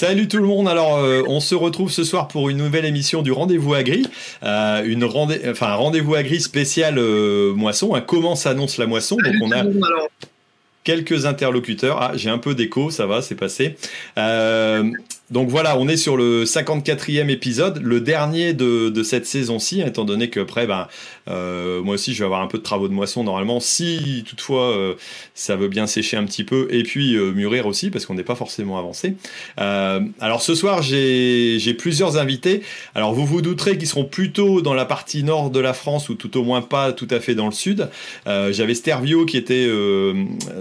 Salut tout le monde. Alors, euh, on se retrouve ce soir pour une nouvelle émission du Rendez-vous Agri, euh, une rendez enfin un rendez-vous Agri spécial euh, moisson. Hein, comment s'annonce la moisson Donc, on a quelques interlocuteurs. Ah, j'ai un peu d'écho, ça va, c'est passé. Donc voilà, on est sur le 54e épisode, le dernier de, cette saison-ci, étant donné que après, ben, euh, moi aussi, je vais avoir un peu de travaux de moisson normalement, si toutefois euh, ça veut bien sécher un petit peu, et puis euh, mûrir aussi, parce qu'on n'est pas forcément avancé. alors ce soir, j'ai plusieurs invités. Alors vous vous douterez qu'ils seront plutôt dans la partie nord de la France, ou tout au moins pas tout à fait dans le sud. J'avais Stervio qui était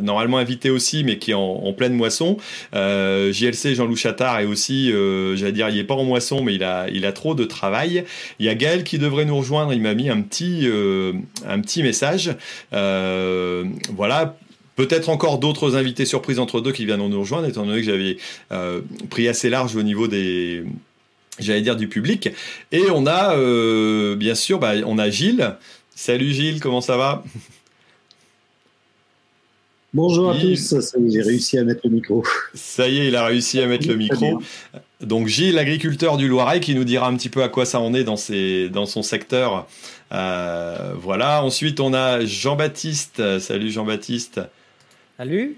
normalement invité aussi, mais qui est en, pleine moisson. JLC, Jean-Loup Chattard est aussi aussi, euh, j'allais dire, il n'est pas en moisson, mais il a, il a trop de travail. Il y a Gaël qui devrait nous rejoindre, il m'a mis un petit, euh, un petit message. Euh, voilà, Peut-être encore d'autres invités surprises entre deux qui viendront nous rejoindre, étant donné que j'avais pris assez large au niveau des, j'allais dire, du public. Et on a, bien sûr, bah, on a Gilles. Salut Gilles, comment ça va? Bonjour à tous, j'ai réussi à mettre le micro. Ça y est, il a réussi à mettre le micro. Donc Gilles, l'agriculteur du Loiret, qui nous dira un petit peu à quoi ça en est dans, ses, dans son secteur. Euh, voilà, ensuite on a Jean-Baptiste. Salut Jean-Baptiste. Salut.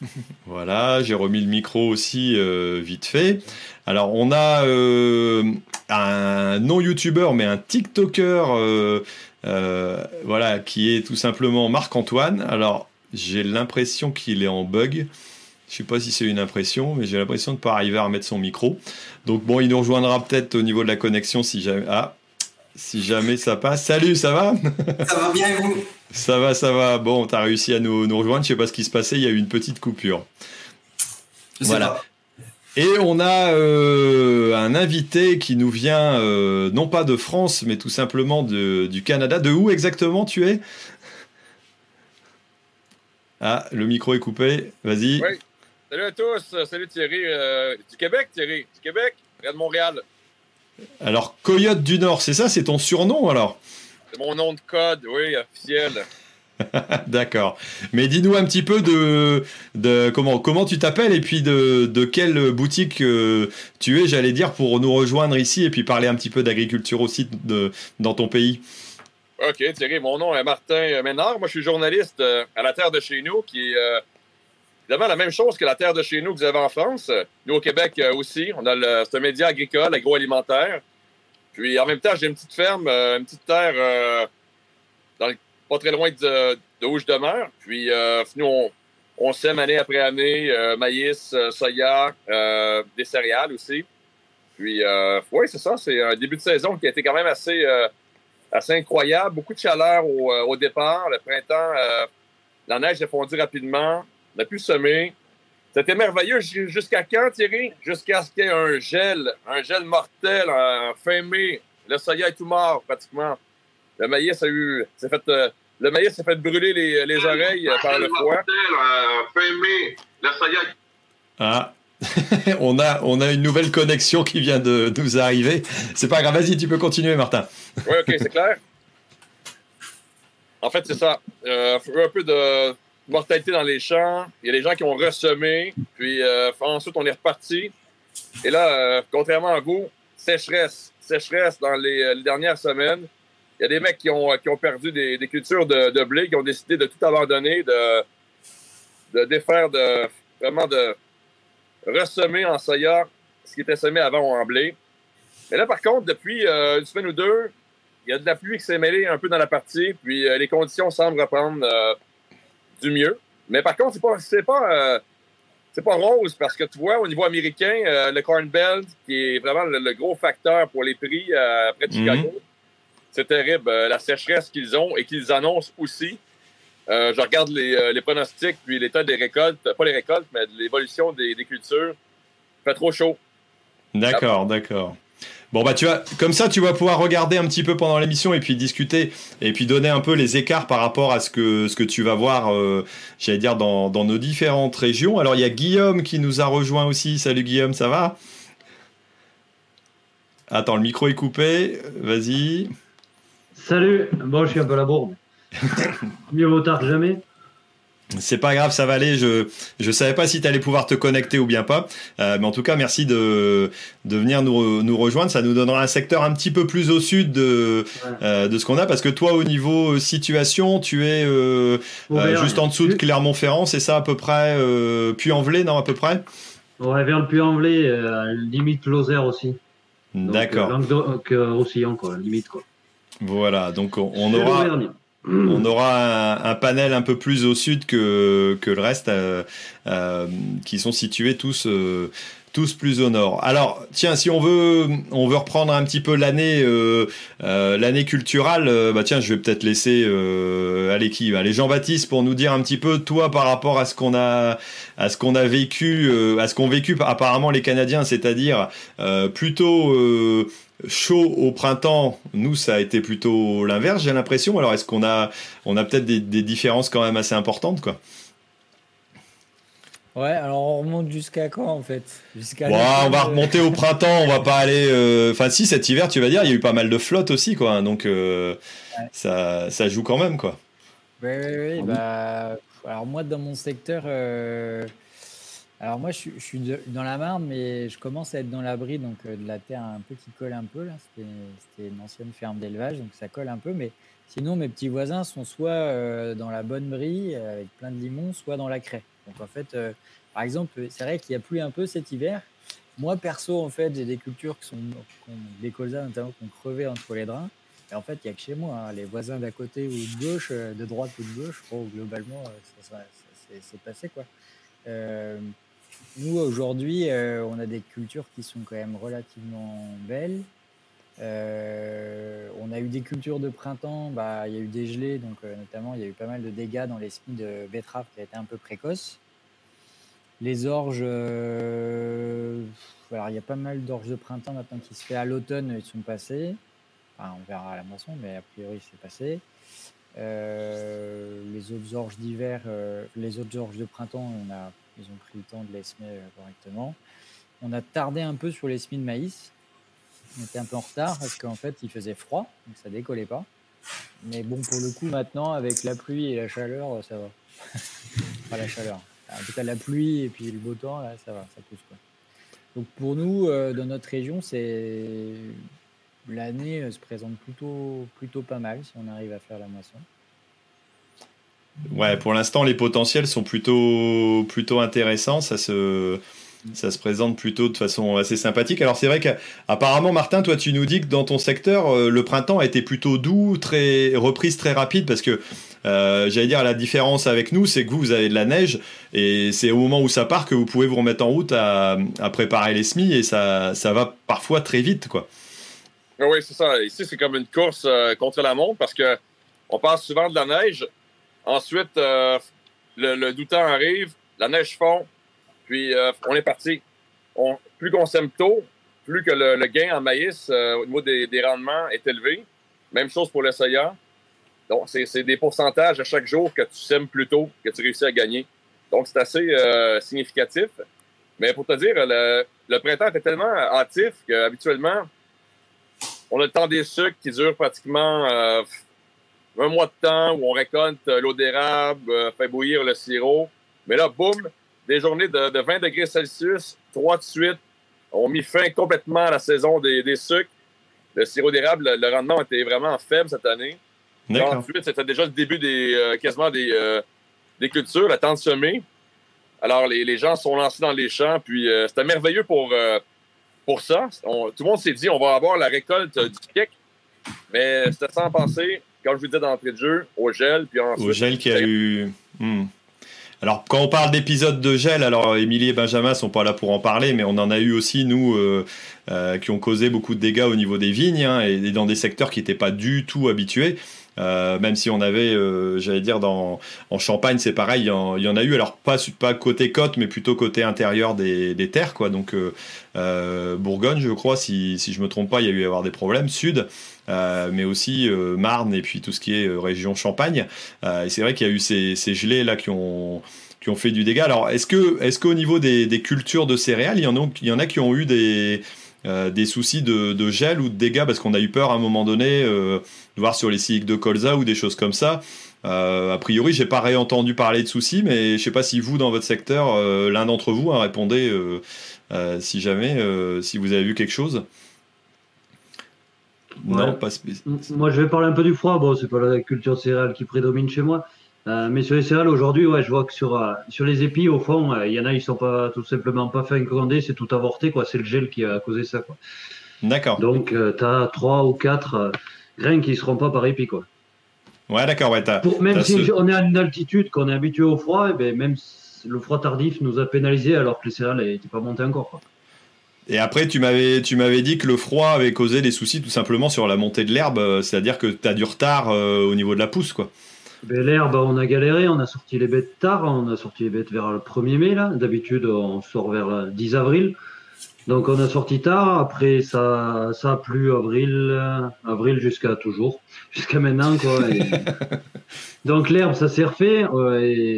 voilà, j'ai remis le micro aussi euh, vite fait. Alors on a euh, un non-youtubeur mais un TikToker voilà, qui est tout simplement Marc-Antoine. Alors j'ai l'impression qu'il est en bug. Je sais pas si c'est une impression, mais j'ai l'impression de ne pas arriver à remettre son micro. Donc bon, il nous rejoindra peut-être au niveau de la connexion si jamais. Ah, si jamais ça passe. Salut, ça va? Ça va bien vous? Ça va, ça va. Bon, tu as réussi à nous, nous, rejoindre. Je sais pas ce qui se passait. Il y a eu une petite coupure. voilà. Et on a euh, un invité qui nous vient euh, non pas de France, mais tout simplement de, du Canada. De où exactement tu es? Ah, le micro est coupé. Vas-y. Oui. Salut à tous. Salut Thierry. Euh, du Québec, Thierry. Du Québec. Rien de Montréal. Alors, Coyote du Nord, c'est ça? C'est ton surnom alors? C'est mon nom de code, oui, officiel. D'accord. Mais dis-nous un petit peu de, de comment, comment tu t'appelles et puis de, de quelle boutique euh, tu es, j'allais dire, pour nous rejoindre ici et puis parler un petit peu d'agriculture aussi de, dans ton pays. OK, Thierry, mon nom est Martin Ménard. Moi, je suis journaliste euh, à la Terre de chez nous, qui est euh, évidemment la même chose que la Terre de chez nous que vous avez en France. Nous, au Québec euh, aussi, on a un média agricole, agroalimentaire. Puis, en même temps, j'ai une petite ferme, une petite terre pas très loin de, où je demeure. Puis, nous, on, sème année après année maïs, soya, des céréales aussi. Puis, oui, c'est ça. C'est un début de saison qui a été quand même assez assez incroyable. Beaucoup de chaleur au, euh, départ. Le printemps, euh, la neige a fondu rapidement. On a pu semer. C'était merveilleux. Jusqu'à quand, Thierry? Jusqu'à ce qu'il y ait un gel, un gel mortel en fin mai. Le soya est tout mort, pratiquement. Le maïs a eu. fait, euh, le maïs s'est fait brûler les, les oreilles par le froid. fin mai. Le soya. Ah, on, a, on a une nouvelle connexion qui vient de nous arriver. C'est pas grave, vas-y, tu peux continuer, Martin. Oui, ok, c'est clair. En fait, c'est ça. Euh, un peu de mortalité dans les champs. Il y a des gens qui ont ressemé, puis euh, ensuite on est reparti. Et là, euh, contrairement à vous, sécheresse. Sécheresse dans les, dernières semaines. Il y a des mecs qui ont, qui ont perdu des, cultures de, de, blé, qui ont décidé de tout abandonner, de, de défaire de vraiment de ressemer en soya ce qui était semé avant en blé. Mais là, par contre, depuis euh, une semaine ou deux, il y a de la pluie qui s'est mêlée un peu dans la partie, puis euh, les conditions semblent reprendre euh, du mieux. Mais par contre, c'est pas, c'est pas, c'est pas rose parce que tu vois, au niveau américain, le Corn Belt, qui est vraiment le, gros facteur pour les prix près de Chicago, mhm. c'est terrible. la sécheresse qu'ils ont et qu'ils annoncent aussi. Euh, je regarde euh, les, pronostics, puis l'état des récoltes, pas les récoltes, mais l'évolution des, cultures. Il fait trop chaud. D'accord, d'accord. Bon bah tu vas comme ça tu vas pouvoir regarder un petit peu pendant l'émission et puis discuter et puis donner un peu les écarts par rapport à ce que ce que tu vas voir euh, j'allais dire dans, dans, nos différentes régions. Alors il y a Guillaume qui nous a rejoint aussi. Salut Guillaume, ça va? Attends, le micro est coupé. Vas-y. Salut. Bon, je suis un peu à la bourre. Mieux vaut tard que jamais. C'est pas grave, ça va aller. Je je savais pas si tu allais pouvoir te connecter ou bien pas, euh, mais en tout cas merci de de venir nous, nous rejoindre. Ça nous donnera un secteur un petit peu plus au sud de euh, de ce qu'on a parce que toi au niveau euh, situation, tu es juste en dessous de Clermont-Ferrand, c'est ça à peu près, puis en non à peu près? Ouais, vers le Puy-en-Velay, limite Lozère aussi. D'accord. Donc Roussillon quoi, limite quoi. Voilà, donc on, aura. Mm. On aura un, panel un peu plus au sud que, que le reste, euh, euh, qui sont situés tous, euh, tous plus au nord. Alors, tiens, si on veut, on veut reprendre un petit peu l'année, l'année culturelle, bah tiens, je vais peut-être laisser aller qui Allez, Jean-Baptiste pour nous dire un petit peu toi par rapport à ce qu'on a, à ce qu'on a vécu, à ce qu'ont vécu apparemment les Canadiens, c'est-à-dire plutôt chaud au printemps, nous, ça a été plutôt l'inverse, j'ai l'impression. Alors, est-ce qu'on a, on a peut-être des, différences quand même assez importantes, quoi? Ouais, alors on remonte jusqu'à quand en fait? Jusqu'à On va remonter au printemps, on va pas aller. Euh, enfin, si cet hiver, tu vas dire, il y a eu pas mal de flotte aussi, quoi. Hein, donc euh, ça, ça joue quand même, quoi. Oui, oui, oui. Bah, alors moi, dans mon secteur, euh, alors moi, je, suis dans la Marne, mais je commence à être dans l'abri donc euh, de la terre un peu qui colle un peu. C'était une ancienne ferme d'élevage, donc ça colle un peu. Mais sinon, mes petits voisins sont soit euh, dans la bonne brie avec plein de limons, soit dans la craie. Donc en fait, euh, par exemple, c'est vrai qu'il y a plu un peu cet hiver. Moi, perso, en fait, j'ai des cultures qui sont des colzas notamment qui ont crevé entre les drains. Et en fait, il n'y a que chez moi. Hein. Les voisins d'à côté ou de gauche, de droite ou de gauche, globalement, ça, ça, c'est passé quoi. Nous, aujourd'hui, euh, on a des cultures qui sont quand même relativement belles. Euh, on a eu des cultures de printemps, bah, il y a eu des gelées, donc euh, notamment il y a eu pas mal de dégâts dans les semis de betterave qui a été un peu précoce. Les orges, alors il y a pas mal d'orges de printemps maintenant qui se fait à l'automne, ils sont passés. Enfin, on verra à la moisson, mais a priori c'est passé. les autres orges d'hiver, les autres orges de printemps, on a ils ont pris le temps de les semer euh, correctement. On a tardé un peu sur les semis de maïs. On était un peu en retard parce qu'en fait, il faisait froid, donc ça décollait pas. Mais bon, pour le coup, maintenant, avec la pluie et la chaleur, ça va. pas la chaleur. En tout cas, la pluie et puis le beau temps, ça va, ça pousse. Quoi. Donc pour nous, euh, dans notre région, c'est l'année euh, se présente plutôt, plutôt pas mal si on arrive à faire la moisson. Ouais, pour l'instant, les potentiels sont plutôt, plutôt intéressants. Ça se, ça se présente plutôt de façon assez sympathique. Alors c'est vrai qu'apparemment, Martin, toi, tu nous dis que dans ton secteur, euh, le printemps a été plutôt doux, très reprise très rapide, parce que euh, j'allais dire la différence avec nous, c'est que vous, vous avez de la neige et c'est au moment où ça part que vous pouvez vous remettre en route à, préparer les semis et ça, ça va parfois très vite, quoi. Oui, c'est ça. Ici, c'est comme une course euh, contre la montre parce que on passe souvent de la neige Ensuite, euh, le, le doutant arrive, la neige fond, puis euh, on est parti. plus qu'on sème tôt, plus que le, gain en maïs euh, au niveau des, rendements est élevé. Même chose pour le soya. Donc, c'est des pourcentages à chaque jour que tu sèmes plus tôt que tu réussis à gagner. Donc, c'est assez significatif. Mais pour te dire, le, printemps était tellement hâtif qu'habituellement, on a le temps des sucres qui durent pratiquement un mois de temps où on récolte euh, l'eau d'érable, euh, fait bouillir le sirop. Mais là, boum, des journées de, 20 degrés Celsius, trois de suite, ont mis fin complètement à la saison des, des sucres. Le sirop d'érable, le, rendement était vraiment faible cette année. Ensuite, c'était déjà le début des euh, quasiment des, des cultures, la temps de semer. Alors, les, les, gens sont lancés dans les champs, puis c'était merveilleux pour, pour ça. tout le monde s'est dit, on va avoir la récolte du pic, mais c'était sans penser comme je vous disais d'entrée de jeu, au gel, puis ensuite. Au gel qui a eu. Hmm. Alors, quand on parle d'épisodes de gel, alors Émilie et Benjamin sont pas là pour en parler, mais on en a eu aussi, nous, euh, euh, qui ont causé beaucoup de dégâts au niveau des vignes hein, et, dans des secteurs qui n'étaient pas du tout habitués. Euh, même si on avait, j'allais dire, dans, en Champagne, c'est pareil, il y, en, a eu, alors pas, pas côté côte, mais plutôt côté intérieur des, des terres, quoi. Donc, Bourgogne, je crois, si, si je me trompe pas, il y a eu à avoir des problèmes. Sud, mais aussi euh, Marne et puis tout ce qui est euh, région Champagne. et c'est vrai qu'il y a eu ces, ces gelées là qui ont qui ont fait du dégât. Alors, est-ce que, est-ce qu'au niveau des, cultures de céréales, il y en a, qui ont eu des, des soucis de, gel ou de dégâts parce qu'on a eu peur à un moment donné de voir sur les cycles de colza ou des choses comme ça? a priori, j'ai pas réentendu parler de soucis, mais je sais pas si vous, dans votre secteur, l'un d'entre vous, a répondé si jamais, si vous avez vu quelque chose. Non, pas spécialement. Moi, je vais parler un peu du froid. Bon, c'est pas la culture céréale qui prédomine chez moi. Euh, mais sur les céréales, aujourd'hui, ouais, je vois que sur, euh, sur les épis, au fond, euh, il y en a, ils sont pas tout simplement pas fait gronder, c'est tout avorté, quoi. C'est le gel qui a causé ça, quoi. D'accord. Donc, tu as trois ou quatre grains qui ne seront pas par épi, quoi. Ouais, d'accord, ouais. même si on est à une altitude, qu'on est habitué au froid, et eh ben, même le froid tardif nous a pénalisé alors que les céréales n'étaient pas montées encore, quoi. Et après, tu m'avais, tu m'avais dit que le froid avait causé des soucis tout simplement sur la montée de l'herbe, euh, c'est-à-dire que tu as du retard euh, au niveau de la pousse, quoi. Ben, l'herbe, on a galéré, on a sorti les bêtes tard, on a sorti les bêtes vers le 1er mai, là. D'habitude, on sort vers le 10 avril. Donc, on a sorti tard. Après, ça, ça a plu avril, avril jusqu'à toujours, jusqu'à maintenant, quoi. Donc, l'herbe, ça s'est refait,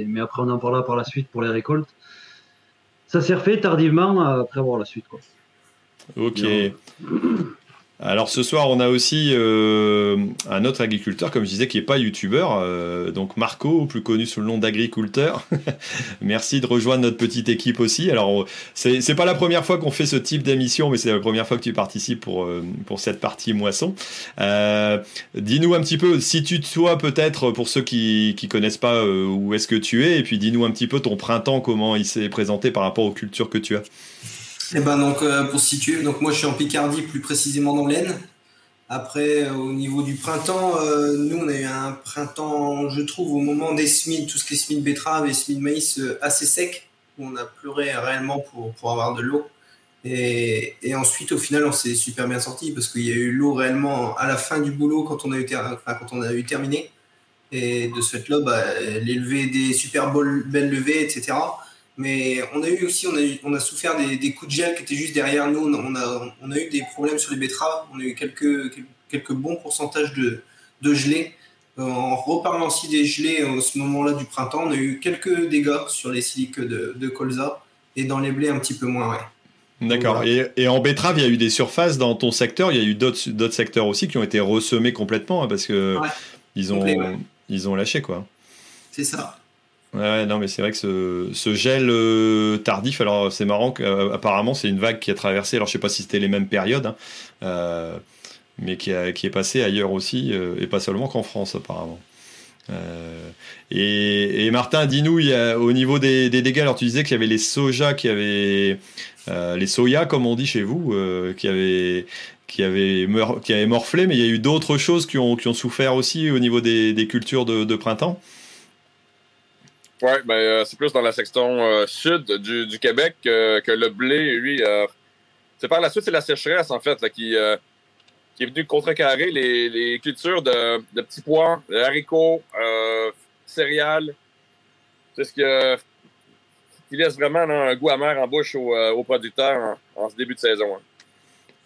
mais après, on en parlera par la suite pour les récoltes. Ça s'est refait tardivement après avoir la suite, quoi. Ok. Alors ce soir, on a aussi euh, un autre agriculteur, comme je disais, qui n'est pas youtubeur, euh, donc Marco, plus connu sous le nom d'agriculteur. Merci de rejoindre notre petite équipe aussi. Alors c'est pas la première fois qu'on fait ce type d'émission, mais c'est la première fois que tu participes pour, euh, pour cette partie moisson. dis-nous un petit peu, si tu toi peut-être pour ceux qui qui connaissent pas où est-ce que tu es, et puis dis-nous un petit peu ton printemps, comment il s'est présenté par rapport aux cultures que tu as. Eh ben donc euh, pour situer, donc moi je suis en Picardie, plus précisément dans l'Aisne. Après, euh, au niveau du printemps, euh, nous on a eu un printemps, je trouve, au moment des semis, tout ce qui est semis de betterave et semis de maïs assez sec, on a pleuré réellement pour, pour avoir de l'eau. Et, et, ensuite, au final, on s'est super bien sorti parce qu'il y a eu l'eau réellement à la fin du boulot quand on a eu, enfin, quand on a eu terminé. Et de ce fait-là, bah, les levées, des super belles levées, etc. Mais on a eu aussi, on a, on a souffert des, coups de gel qui étaient juste derrière nous. On a, on a eu des problèmes sur les betteraves. On a eu quelques, quelques bons pourcentages de, de gelées. Euh, en reparlant aussi des gelées à ce moment-là du printemps, on a eu quelques dégâts sur les siliques de, de colza et dans les blés un petit peu moins, ouais. D'accord. Et, en betterave, il y a eu des surfaces dans ton secteur. Il y a eu d'autres secteurs aussi qui ont été ressemés complètement hein, parce que ils ont ils ont lâché quoi. C'est ça. Ouais, non, mais c'est vrai que ce, gel euh, tardif, alors c'est marrant qu'apparemment c'est une vague qui a traversé, alors je sais pas si c'était les mêmes périodes, hein, euh, mais qui, qui, est passée ailleurs aussi, euh, et pas seulement qu'en France apparemment. Et, Martin, dis-nous, au niveau des, dégâts, alors tu disais qu'il y avait les soja qui avaient, les soya comme on dit chez vous, qui avaient, qui avaient, qui avaient morflé, mais il y a eu d'autres choses qui ont, qui ont souffert aussi au niveau des, cultures de printemps. Oui, ben, euh, c'est plus dans la section euh, sud du, Québec que le blé, lui. Euh, c'est par la suite, c'est la sécheresse, en fait, qui, qui est venue contrecarrer les, les cultures de, de, petits pois, haricots, céréales. C'est ce qui, laisse vraiment un goût amer en bouche aux, producteurs en, ce début de saison. Hein.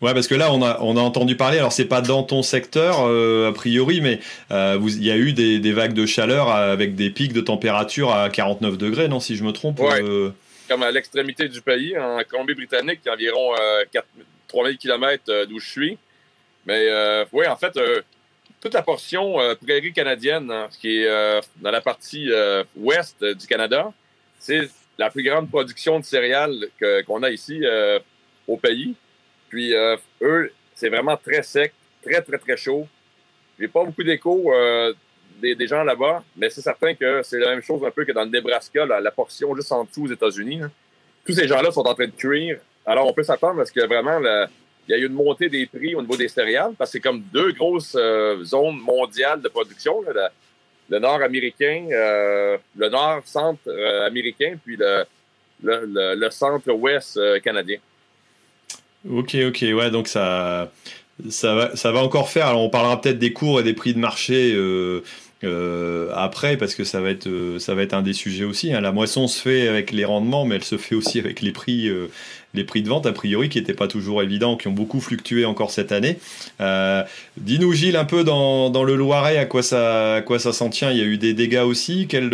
Ouais, parce que là, on a, on a entendu parler, alors c'est pas dans ton secteur, euh, a priori, mais euh, il y a eu des, des, vagues de chaleur avec des pics de température à 49 degrés, non, si je me trompe ouais. Euh, Comme à l'extrémité du pays, en Colombie-Britannique, qui est environ 4, 3000 km d'où je suis. Mais oui, en fait, toute la portion prairie canadienne, hein, qui est dans la partie ouest du Canada, c'est la plus grande production de céréales qu'on a ici au pays. Puis euh, eux, c'est vraiment très sec, très, très, très chaud. J'ai pas beaucoup d'écho euh, des, gens là-bas, mais c'est certain que c'est la même chose un peu que dans le Nebraska, la, portion juste en dessous aux États-Unis. Tous ces gens-là sont en train de cuire. Alors, on peut s'attendre parce que vraiment, il y a eu une montée des prix au niveau des céréales, parce que c'est comme deux grosses euh, zones mondiales de production. le nord américain, le nord centre américain, puis le, le centre ouest canadien. Ok, ok, ouais, donc ça, ça, va, ça va encore faire. Alors on parlera peut-être des cours et des prix de marché euh, euh, après, parce que ça va, être, euh, ça va être un des sujets aussi. Hein. La moisson se fait avec les rendements, mais elle se fait aussi avec les prix, les prix de vente, a priori, qui n'étaient pas toujours évidents, qui ont beaucoup fluctué encore cette année. Dis-nous, Gilles, un peu dans, le Loiret, à quoi ça, ça s'en tient? Il y a eu des dégâts aussi? Quel,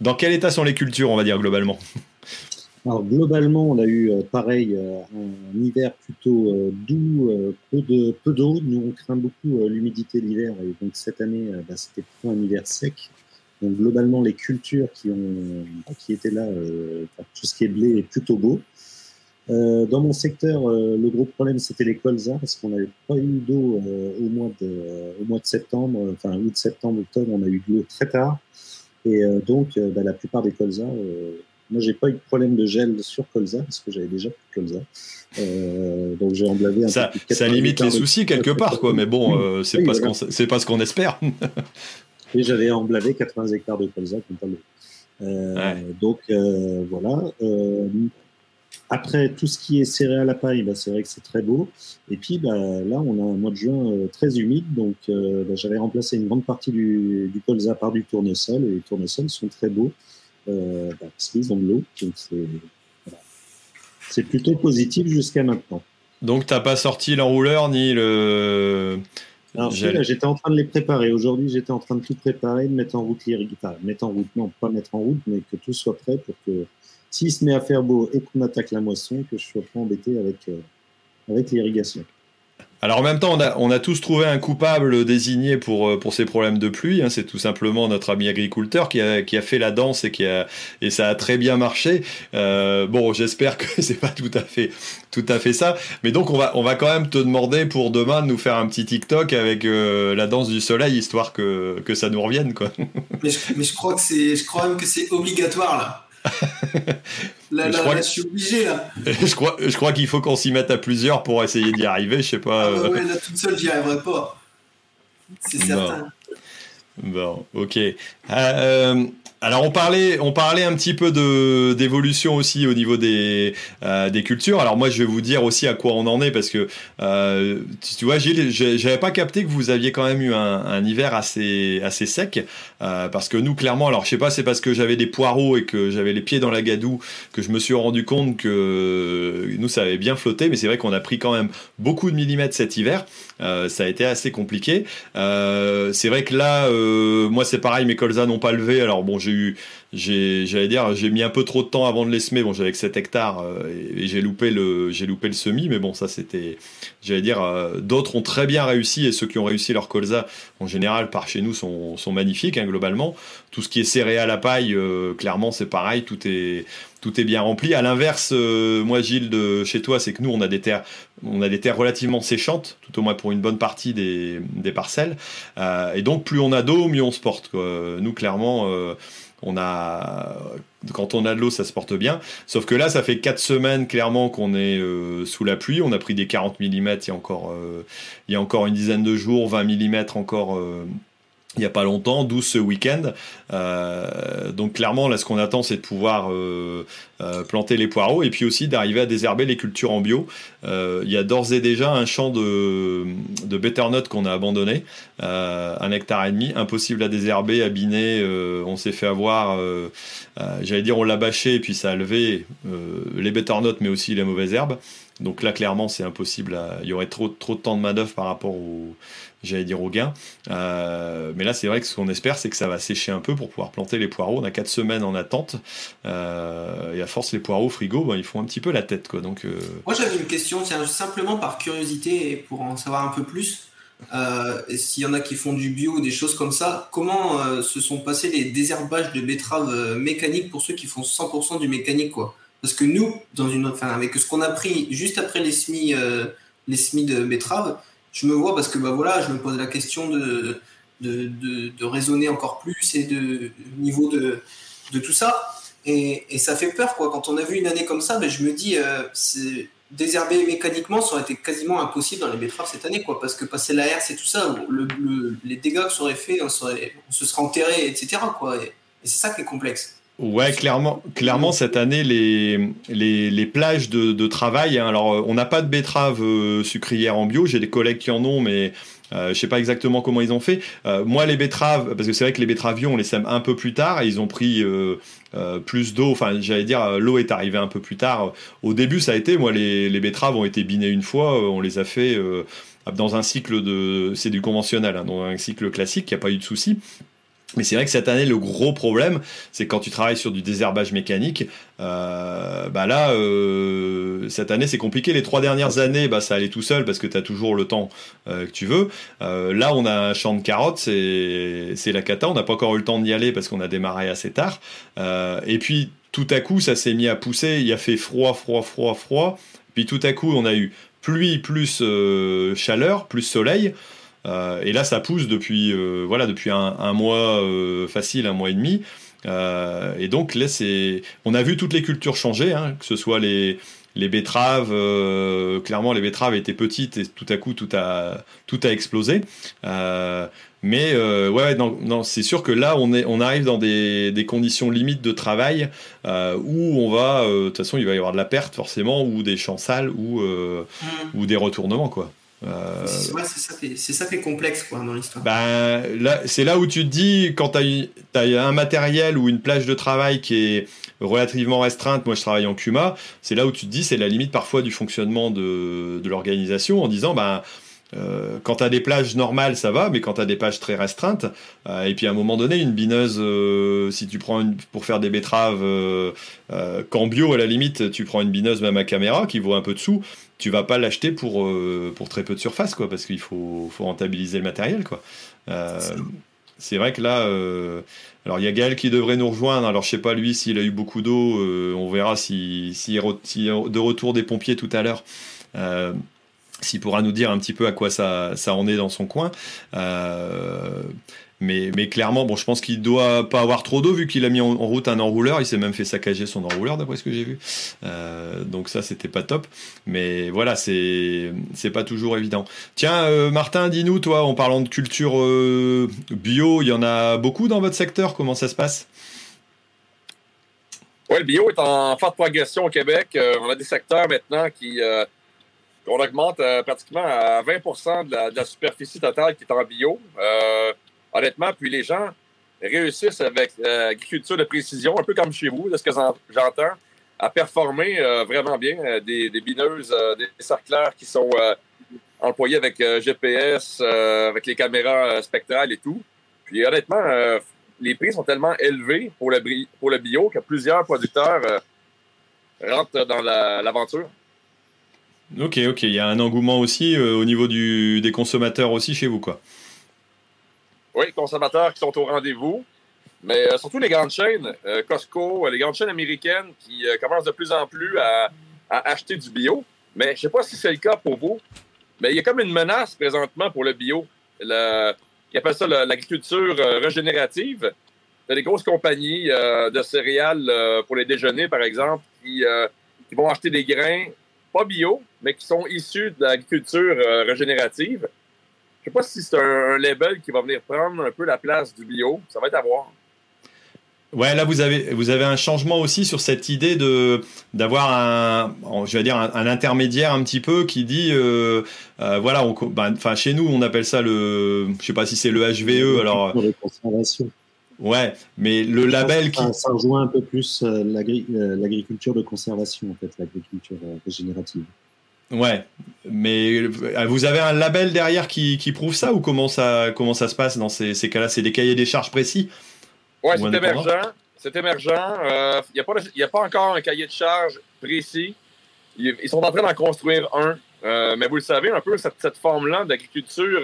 Dans quel état sont les cultures, on va dire, globalement? Alors globalement, on a eu pareil un hiver plutôt doux, peu de peu d'eau. Nous, on craint beaucoup l'humidité l'hiver et donc cette année, bah, c'était plutôt un hiver sec. Donc globalement, les cultures qui ont qui étaient là, tout ce qui est blé est plutôt beau. Euh, dans mon secteur, euh, le gros problème c'était les colzas parce qu'on n'avait pas eu d'eau euh, au mois de au mois de septembre, enfin août, septembre, octobre, on a eu de l'eau très tard et donc bah, la plupart des colzas. Moi, j'ai pas eu de problème de gel sur colza parce que j'avais déjà plus de colza. donc j'ai emblavé un ça, peu Ça limite les soucis quelque part, quoi. Mais bon, c'est pas, voilà. ce pas ce qu'on espère. et j'avais emblavé 80 hectares de colza ouais. Donc voilà. Après, tout ce qui est céréales à paille, bah, c'est vrai que c'est très beau. Et puis bah, là, on a un mois de juin euh, très humide, donc euh, bah, j'avais remplacé une grande partie du, du colza par du tournesol, et les tournesols sont très beaux euh, bah, parce qu'ils ont de l'eau. C'est plutôt positif jusqu'à maintenant. Donc, tu n'as pas sorti l'enrouleur ni le. Alors, j'étais en train de les préparer. Aujourd'hui, j'étais en train de tout préparer, de mettre en route l'irrigation. Enfin, mettre en route, non, pas mettre en route, mais que tout soit prêt pour que s'il se met à faire beau et qu'on attaque la moisson, que je sois pas embêté avec, euh, avec l'irrigation. Alors en même temps, on a, on a, tous trouvé un coupable désigné pour, euh, pour ces problèmes de pluie. Hein. C'est tout simplement notre ami agriculteur qui a, qui a fait la danse et, qui a, et ça a très bien marché. Euh, bon, j'espère que c'est pas tout à fait tout à fait ça. Mais donc on va, on va quand même te demander pour demain de nous faire un petit TikTok avec la danse du soleil, histoire que, que ça nous revienne. Quoi. Mais, je, mais je crois que c'est, je crois même que c'est obligatoire là. Là, je, crois je suis obligé là. je crois, je crois qu'il faut qu'on s'y mette à plusieurs pour essayer d'y arriver. Je sais pas. Ah euh. ouais, là toute seule, j'y arriverai pas. C'est certain. Bon, ok. Euh, alors on parlait, on parlait un petit peu de d'évolution aussi au niveau des euh, des cultures. Alors moi je vais vous dire aussi à quoi on en est parce que euh, tu vois Gilles, j'avais pas capté que vous aviez quand même eu un, un hiver assez assez sec euh, parce que nous clairement, alors je sais pas, c'est parce que j'avais des poireaux et que j'avais les pieds dans la gadoue que je me suis rendu compte que nous ça avait bien flotté, mais c'est vrai qu'on a pris quand même beaucoup de millimètres cet hiver. Euh, ça a été assez compliqué. Euh, c'est vrai que là, moi c'est pareil, mes colzas n'ont pas levé. Alors bon j'ai j'allais dire, j'ai mis un peu trop de temps avant de les semer. Bon, j'avais que 7 hectares euh, et, j'ai loupé le, j'ai loupé le semis, mais bon, ça c'était, j'allais dire, euh, d'autres ont très bien réussi et ceux qui ont réussi leur colza, en général, par chez nous, sont, sont magnifiques, hein, globalement. Tout ce qui est céréales à paille, euh, clairement, c'est pareil, tout est, tout est bien rempli. À l'inverse, moi, Gilles, de chez toi, c'est que nous, on a des terres, on a des terres relativement séchantes, tout au moins pour une bonne partie des, parcelles. et donc, plus on a d'eau, mieux on se porte. Nous, clairement, on a quand on a de l'eau, ça se porte bien. Sauf que là, ça fait 4 semaines clairement qu'on est euh, sous la pluie. On a pris des 40 mm il y a encore, euh, il y a encore une dizaine de jours, 20 mm encore euh, il n'y a pas longtemps, 12 ce week-end. Euh, donc clairement, là, ce qu'on attend, c'est de pouvoir euh, euh, planter les poireaux et puis aussi d'arriver à désherber les cultures en bio. il y a d'ores et déjà un champ de, de qu'on a abandonné, un hectare et demi, impossible à désherber, à biner. on s'est fait avoir, j'allais dire, on l'a bâché et puis ça a levé les butternuts, mais aussi les mauvaises herbes. Donc là, clairement, c'est impossible. Il y aurait trop, trop de temps de main-d'œuvre par rapport au, j'allais dire au gain. Euh, mais là, c'est vrai que ce qu'on espère, c'est que ça va sécher un peu pour pouvoir planter les poireaux. On a 4 semaines en attente. Euh, et à force, les poireaux frigo, ben, ils font un petit peu la tête. Quoi. Donc, euh, Moi, j'avais une question, simplement par curiosité et pour en savoir un peu plus. S'il y en a qui font du bio ou des choses comme ça, comment se sont passés les désherbages de betteraves mécaniques pour ceux qui font 100% du mécanique quoi? Parce que nous, dans une enfin, avec ce qu'on a pris juste après les semis, les semis de betteraves, je me vois parce que bah voilà, je me pose la question de, de, de, raisonner encore plus et de niveau de, de tout ça. Et, et, ça fait peur quoi. Quand on a vu une année comme ça, ben, je me dis euh, désherber mécaniquement, ça aurait été quasiment impossible dans les betteraves cette année quoi, parce que passer la herse et tout ça, le, les dégâts que ça aurait fait, on, serait, on se serait enterré, etc. Quoi. et c'est ça qui est complexe. Ouais, clairement, clairement cette année les les, les plages de, de travail. Hein, alors, euh, on n'a pas de betteraves euh, sucrières en bio. J'ai des collègues qui en ont, mais euh, je sais pas exactement comment ils ont fait. Euh, moi, les betteraves, parce que c'est vrai que les betteravions, on les sème un peu plus tard et ils ont pris euh, plus d'eau. Enfin, j'allais dire, l'eau est arrivée un peu plus tard. Au début, ça a été, moi, les, les betteraves ont été binées une fois. on les a fait dans un cycle de, c'est du conventionnel, hein, dans un cycle classique, il n'y a pas eu de souci. Mais c'est vrai que cette année, le gros problème, c'est quand tu travailles sur du désherbage mécanique, euh, bah là, euh, cette année, c'est compliqué. Les trois dernières années, bah, ça allait tout seul parce que tu as toujours le temps euh, que tu veux. là, on a un champ de carottes, c'est la cata. On n'a pas encore eu le temps d'y aller parce qu'on a démarré assez tard. et puis, tout à coup, ça s'est mis à pousser. Il a fait froid, froid, froid, froid. Puis tout à coup, on a eu pluie plus chaleur, plus soleil. Euh, et là, ça pousse depuis, euh, voilà, depuis un, mois euh, facile, un mois et demi. et donc là, c'est, on a vu toutes les cultures changer, hein, que ce soit les, les betteraves, clairement les betteraves étaient petites et tout à coup tout a, tout a explosé. mais ouais, non, non c'est sûr que là on, est, on arrive dans des, des conditions limites de travail où on va, de toute façon il va y avoir de la perte forcément, ou des champs sales, ou, mmh. ou des retournements quoi. Euh, c'est ça, qui est complexe quoi, dans l'histoire. Ben, c'est là où tu te dis, quand tu as, un matériel ou une plage de travail qui est relativement restreinte, moi je travaille en CUMA, c'est là où tu te dis, c'est la limite parfois du fonctionnement de, de l'organisation en disant, ben, euh, quand tu as des plages normales, ça va, mais quand tu as des plages très restreintes, euh, et puis à un moment donné, une bineuse, euh, si tu prends une, pour faire des betteraves qu'en bio, à la limite, tu prends une bineuse même à caméra qui vaut un peu de sous, tu vas pas l'acheter pour, pour très peu de surface, quoi, parce qu'il faut, faut, rentabiliser le matériel. quoi. c'est vrai que là, alors il y a Gaël qui devrait nous rejoindre, alors je sais pas lui s'il a eu beaucoup d'eau, on verra si, si, si, de retour des pompiers tout à l'heure s'il pourra nous dire un petit peu à quoi ça, ça en est dans son coin. Euh, mais, mais, clairement, bon, je pense qu'il doit pas avoir trop d'eau vu qu'il a mis en, route un enrouleur. Il s'est même fait saccager son enrouleur d'après ce que j'ai vu. Euh, donc ça, c'était pas top. Mais voilà, c'est c'est pas toujours évident. Tiens, euh, Martin, dis-nous, toi, en parlant de culture bio, il y en a beaucoup dans votre secteur. Comment ça se passe? Oui, le bio est en forte progression au Québec. on a des secteurs maintenant qui on augmente euh, pratiquement à 20% de la, superficie totale qui est en bio. Euh, honnêtement, puis les gens réussissent avec l'agriculture euh, de précision, un peu comme chez vous, de ce que j'entends, à performer vraiment bien. des, bineuses, des cercleurs qui sont employés avec GPS, avec les caméras spectrales et tout. Puis honnêtement, les prix sont tellement élevés pour le, bio que plusieurs producteurs rentrent dans l'aventure. Ok, ok. Il y a un engouement aussi euh, au niveau des consommateurs aussi chez vous, quoi. Oui, consommateurs qui sont au rendez-vous. Mais euh, surtout les grandes chaînes, euh, Costco, les grandes chaînes américaines qui commencent de plus en plus à, acheter du bio. Mais je ne sais pas si c'est le cas pour vous, mais il y a comme une menace présentement pour le bio. Le, ils appellent ça l'agriculture régénérative. Il y a des grosses compagnies de céréales pour les déjeuners, par exemple, qui, qui vont acheter des grains pas bio, mais qui sont issus de l'agriculture euh, régénérative. Je sais pas si c'est un, label qui va venir prendre un peu la place du bio. Ça va être à voir. Ouais, là vous avez vous avez un changement aussi sur cette idée de d'avoir un je vais dire un, intermédiaire un petit peu qui dit euh, euh, voilà ben, enfin chez nous on appelle ça le je sais pas si c'est le HVE alors Ouais, mais le label qui. Ça, rejoint un peu plus euh, l'agriculture de conservation, en fait, l'agriculture régénérative. Ouais, mais vous avez un label derrière qui, qui prouve ça ou comment ça, comment ça se passe dans ces, ces cas-là? C'est des cahiers des charges précis? Ouais, c'est émergent. C'est émergent. Il n'y a, a, pas encore un cahier de charges précis. Ils, sont en train d'en construire un. mais vous le savez, un peu cette, cette forme-là d'agriculture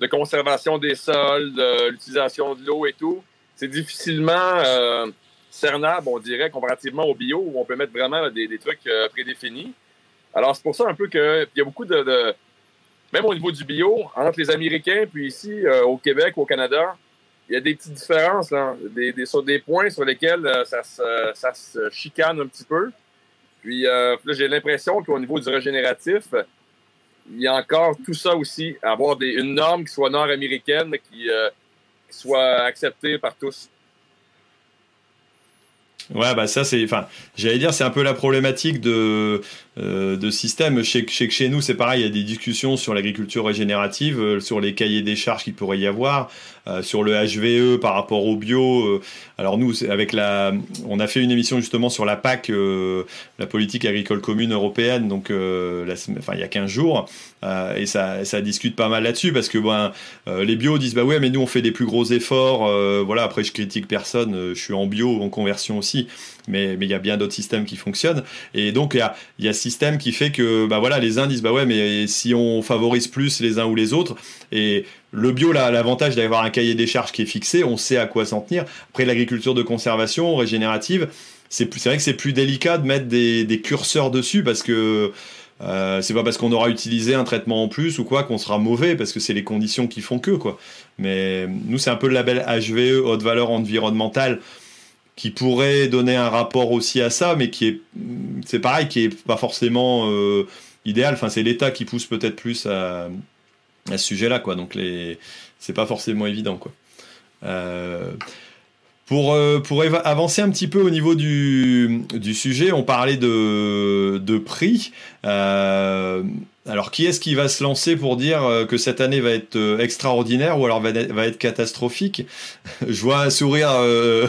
de conservation des sols, de l'utilisation de l'eau et tout, c'est difficilement euh, cernable, on dirait, comparativement au bio, où on peut mettre vraiment des, trucs euh, prédéfinis. Alors, c'est pour ça un peu qu'il y a beaucoup de, Même au niveau du bio, entre les Américains, puis ici, euh, au Québec, au Canada, il y a des petites différences, là, des, sur des points sur lesquels ça se, ça, chicane un petit peu. Puis là, j'ai l'impression qu'au niveau du régénératif, il y a encore tout ça aussi, avoir des, une norme qui soit nord-américaine, qui, euh, soit acceptée par tous. Ouais, bah ça c'est, enfin, j'allais dire c'est un peu la problématique de euh, de système. Je sais, que chez nous c'est pareil, il y a des discussions sur l'agriculture régénérative, euh, sur les cahiers des charges qu'il pourrait y avoir, euh, sur le HVE par rapport au bio. alors nous, avec la, on a fait une émission justement sur la PAC, la politique agricole commune européenne, donc la, enfin il y a 15 jours, et ça, ça discute pas mal là-dessus parce que ben les bio disent bah ouais mais nous on fait des plus gros efforts. voilà après je critique personne, je suis en bio en conversion aussi mais il y a bien d'autres systèmes qui fonctionnent. Et donc, il y a, y a ce système qui fait que bah voilà, les uns disent bah ouais, mais si on favorise plus les uns ou les autres, et le bio, a l'avantage d'avoir un cahier des charges qui est fixé, on sait à quoi s'en tenir. Après, l'agriculture de conservation, régénérative, c'est vrai que c'est plus délicat de mettre des, curseurs dessus parce que euh, c'est pas parce qu'on aura utilisé un traitement en plus ou quoi qu'on sera mauvais parce que c'est les conditions qui font que quoi. Mais nous c'est un peu le label HVE haute valeur environnementale qui pourrait donner un rapport aussi à ça, mais qui est, c'est pareil, qui est pas forcément euh, idéal. Enfin, c'est l'État qui pousse peut-être plus à, ce sujet-là, quoi. Donc, les, c'est pas forcément évident, quoi. Euh, pour, euh, pour avancer un petit peu au niveau du, du sujet, on parlait de, de prix. Euh, alors, qui est-ce qui va se lancer pour dire euh, que cette année va être euh, extraordinaire ou alors va, être catastrophique? Je vois un sourire euh,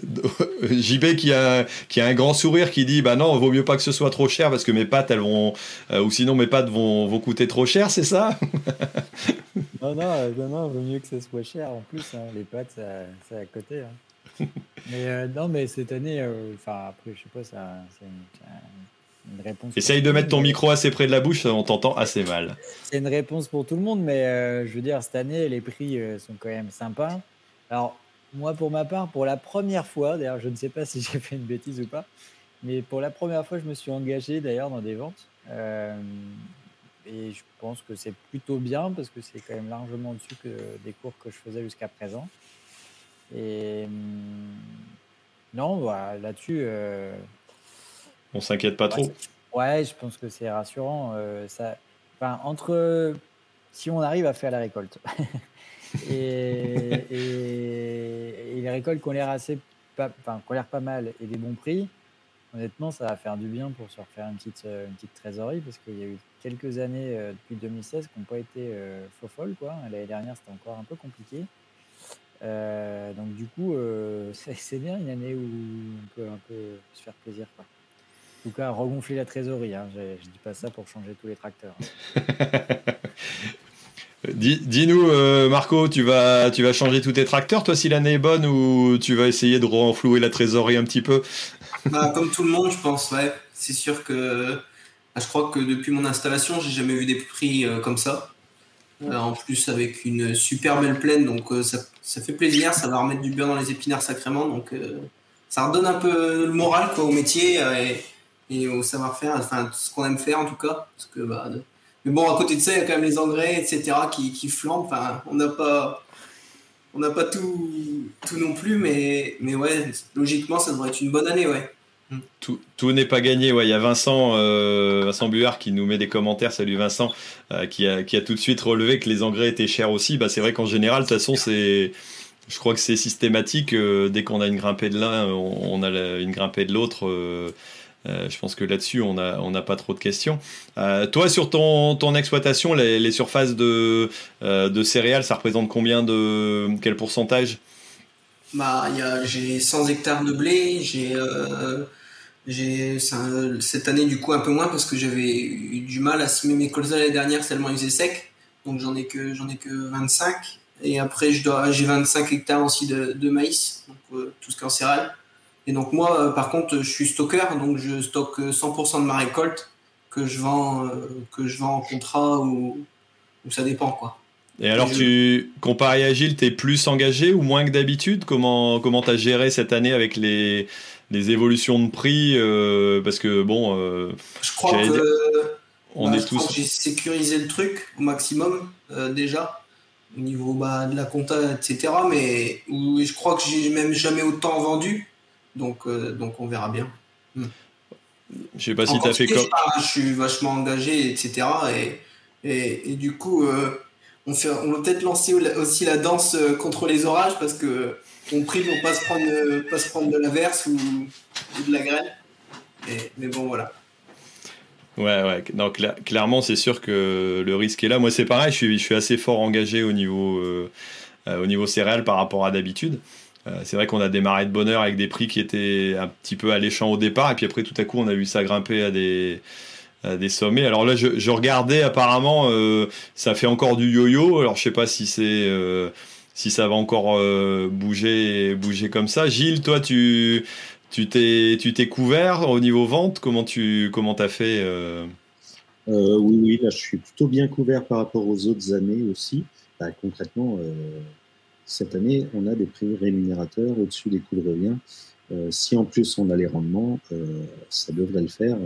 JB qui a, qui a un grand sourire qui dit bah non, vaut mieux pas que ce soit trop cher parce que mes pâtes elles vont ou sinon mes pâtes vont, vont coûter trop cher, c'est ça? Non non, non non, vaut mieux que ce soit cher en plus. Hein, les pâtes c'est à côté. Hein. mais non, mais cette année, enfin après je sais pas, Essaye de mettre ton micro assez près de la bouche, on t'entend assez mal. C'est une réponse pour tout le monde, mais euh, je veux dire, cette année, les prix euh, sont quand même sympas. Alors, moi, pour ma part, pour la première fois, d'ailleurs, je ne sais pas si j'ai fait une bêtise ou pas, mais pour la première fois, je me suis engagé d'ailleurs dans des ventes. Euh, et je pense que c'est plutôt bien parce que c'est quand même largement au-dessus que des cours que je faisais jusqu'à présent. Et hum, non, voilà, là-dessus on s'inquiète pas trop. Ouais, je pense que c'est rassurant. Euh, ça, enfin, entre si on arrive à faire la récolte et, les récoltes qu'on l'air assez, pas, enfin, qu'on l'air pas mal et des bons prix, honnêtement, ça va faire du bien pour se refaire une petite, euh, une petite trésorerie parce qu'il y a eu quelques années euh, depuis 2016 qui n'ont pas été faux folles. Quoi. L'année dernière, c'était encore un peu compliqué. donc du coup, c'est bien une année où on peut un peu se faire plaisir. Quoi. En tout cas, regonfler la trésorerie. Hein. Je ne dis pas ça pour changer tous les tracteurs. Dis-nous, euh, Marco, tu vas, tu vas changer tous tes tracteurs, toi, si l'année est bonne, ou tu vas essayer de renflouer la trésorerie un petit peu? Bah, Comme tout le monde, je pense, ouais. C'est sûr que bah, je crois que depuis mon installation, j'ai jamais vu des prix euh, comme ça. Euh, en plus, avec une super belle plaine, donc ça, ça, fait plaisir, ça va remettre du beurre dans les épinards sacrément, donc ça redonne un peu le moral quoi, au métier. Et, et au savoir-faire, enfin ce qu'on aime faire en tout cas. Parce que, bah, Mais bon, à côté de ça, il y a quand même les engrais, etc., qui, qui flambent. Enfin, on n'a pas, on n'a pas tout, tout non plus, mais, mais ouais, logiquement, ça devrait être une bonne année, ouais. Tout, tout n'est pas gagné. Ouais, il y a Vincent, euh, Vincent Buard qui nous met des commentaires. Salut Vincent, euh, qui, a, qui a tout de suite relevé que les engrais étaient chers aussi. Bah, c'est vrai qu'en général, de toute façon, c'est, je crois que c'est systématique. Euh, dès qu'on a une grimpée de l'un, on, a une grimpée de l'autre. Euh, je pense que là-dessus, on n'a pas trop de questions. Euh, toi, sur ton, exploitation, les, surfaces de, euh, de, céréales, ça représente combien de. Quel pourcentage? Bah, J'ai 100 hectares de blé, j'ai. cette année, du coup, un peu moins parce que j'avais eu du mal à semer mes colzas l'année dernière tellement ils faisaient sec. Donc, j'en ai, que, ai que 25. Et après, j'ai 25 hectares aussi de, de maïs, donc tout ce qui est en céréales. Et donc moi, euh, par contre, je suis stockeur, donc je stocke 100% de ma récolte que je vends, euh, que je vends en contrat ou, ça dépend quoi. Et alors, tu, comparé à Gilles, tu es plus engagé ou moins que d'habitude? Comment tu as géré cette année avec les, les évolutions de prix euh, Parce que, bon. je crois que. On bah, est tous. J'ai sécurisé le truc au maximum déjà, au niveau bah, de la compta, etc. Mais je crois que j'ai même jamais autant vendu. Donc, euh, donc on verra bien. Hmm. Je sais pas si tu as fait comme. Je suis vachement engagé, etc. Et, et, du coup, euh, on, fait, on va peut-être lancer aussi la danse contre les orages parce que on prie pour pas se prendre, pas se prendre de l'averse ou, ou de la grêle. mais bon, voilà. Ouais, ouais. Donc, clairement, c'est sûr que le risque est là. Moi, c'est pareil, je suis, je suis assez fort engagé au niveau, euh, euh, au niveau céréales par rapport à d'habitude. Euh, c'est vrai qu'on a démarré de bonheur avec des prix qui étaient un petit peu alléchants au départ, et puis après, tout à coup, on a vu ça grimper à des, sommets. Alors là, je, regardais, apparemment, ça fait encore du yo-yo. Alors, je sais pas si c'est si ça va encore bouger bouger comme ça. Gilles, toi, tu t'es, tu couvert au niveau vente? Comment tu comment as fait euh? Euh, Oui, oui, là je suis plutôt bien couvert par rapport aux autres années aussi. Bah, concrètement, euh, cette année, on a des prix rémunérateurs au-dessus des coûts de revient. si en plus on a les rendements, ça devrait le faire.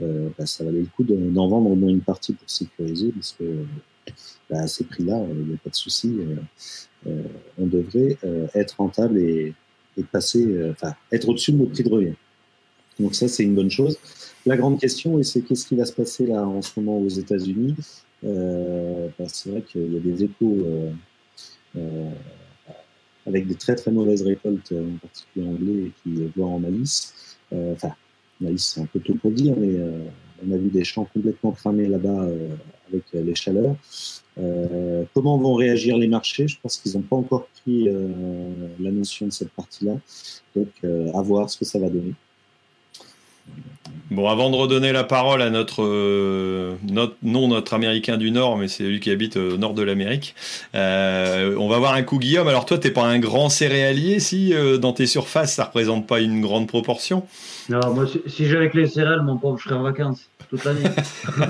Bah, ça valait le coup d'en vendre au moins une partie pour sécuriser, parce que bah, à ces prix-là, il n'y a pas de souci. on devrait être rentable et, passer, euh, enfin, être au-dessus de nos prix de revient. Donc ça, c'est une bonne chose. La grande question, c'est qu'est-ce qui va se passer là en ce moment aux États-Unis? Euh, C'est vrai qu'il y a des échos euh, euh, avec des très très mauvaises récoltes, en particulier anglais, qui voient en malice. Euh, enfin, malice, c'est un peu tôt pour dire, mais on a vu des champs complètement cramés là-bas avec les chaleurs. Euh, comment vont réagir les marchés? Je pense qu'ils n'ont pas encore pris euh, la notion de cette partie-là. Donc, euh, à voir ce que ça va donner. Bon, avant de redonner la parole à notre, notre non notre Américain du Nord, mais c'est lui qui habite au nord de l'Amérique, on va voir un coup Guillaume. Alors toi, t'es pas un grand céréalier si dans tes surfaces ça représente pas une grande proportion? Non, moi si, j'avais que les céréales, mon pauvre, je serais en vacances toute l'année.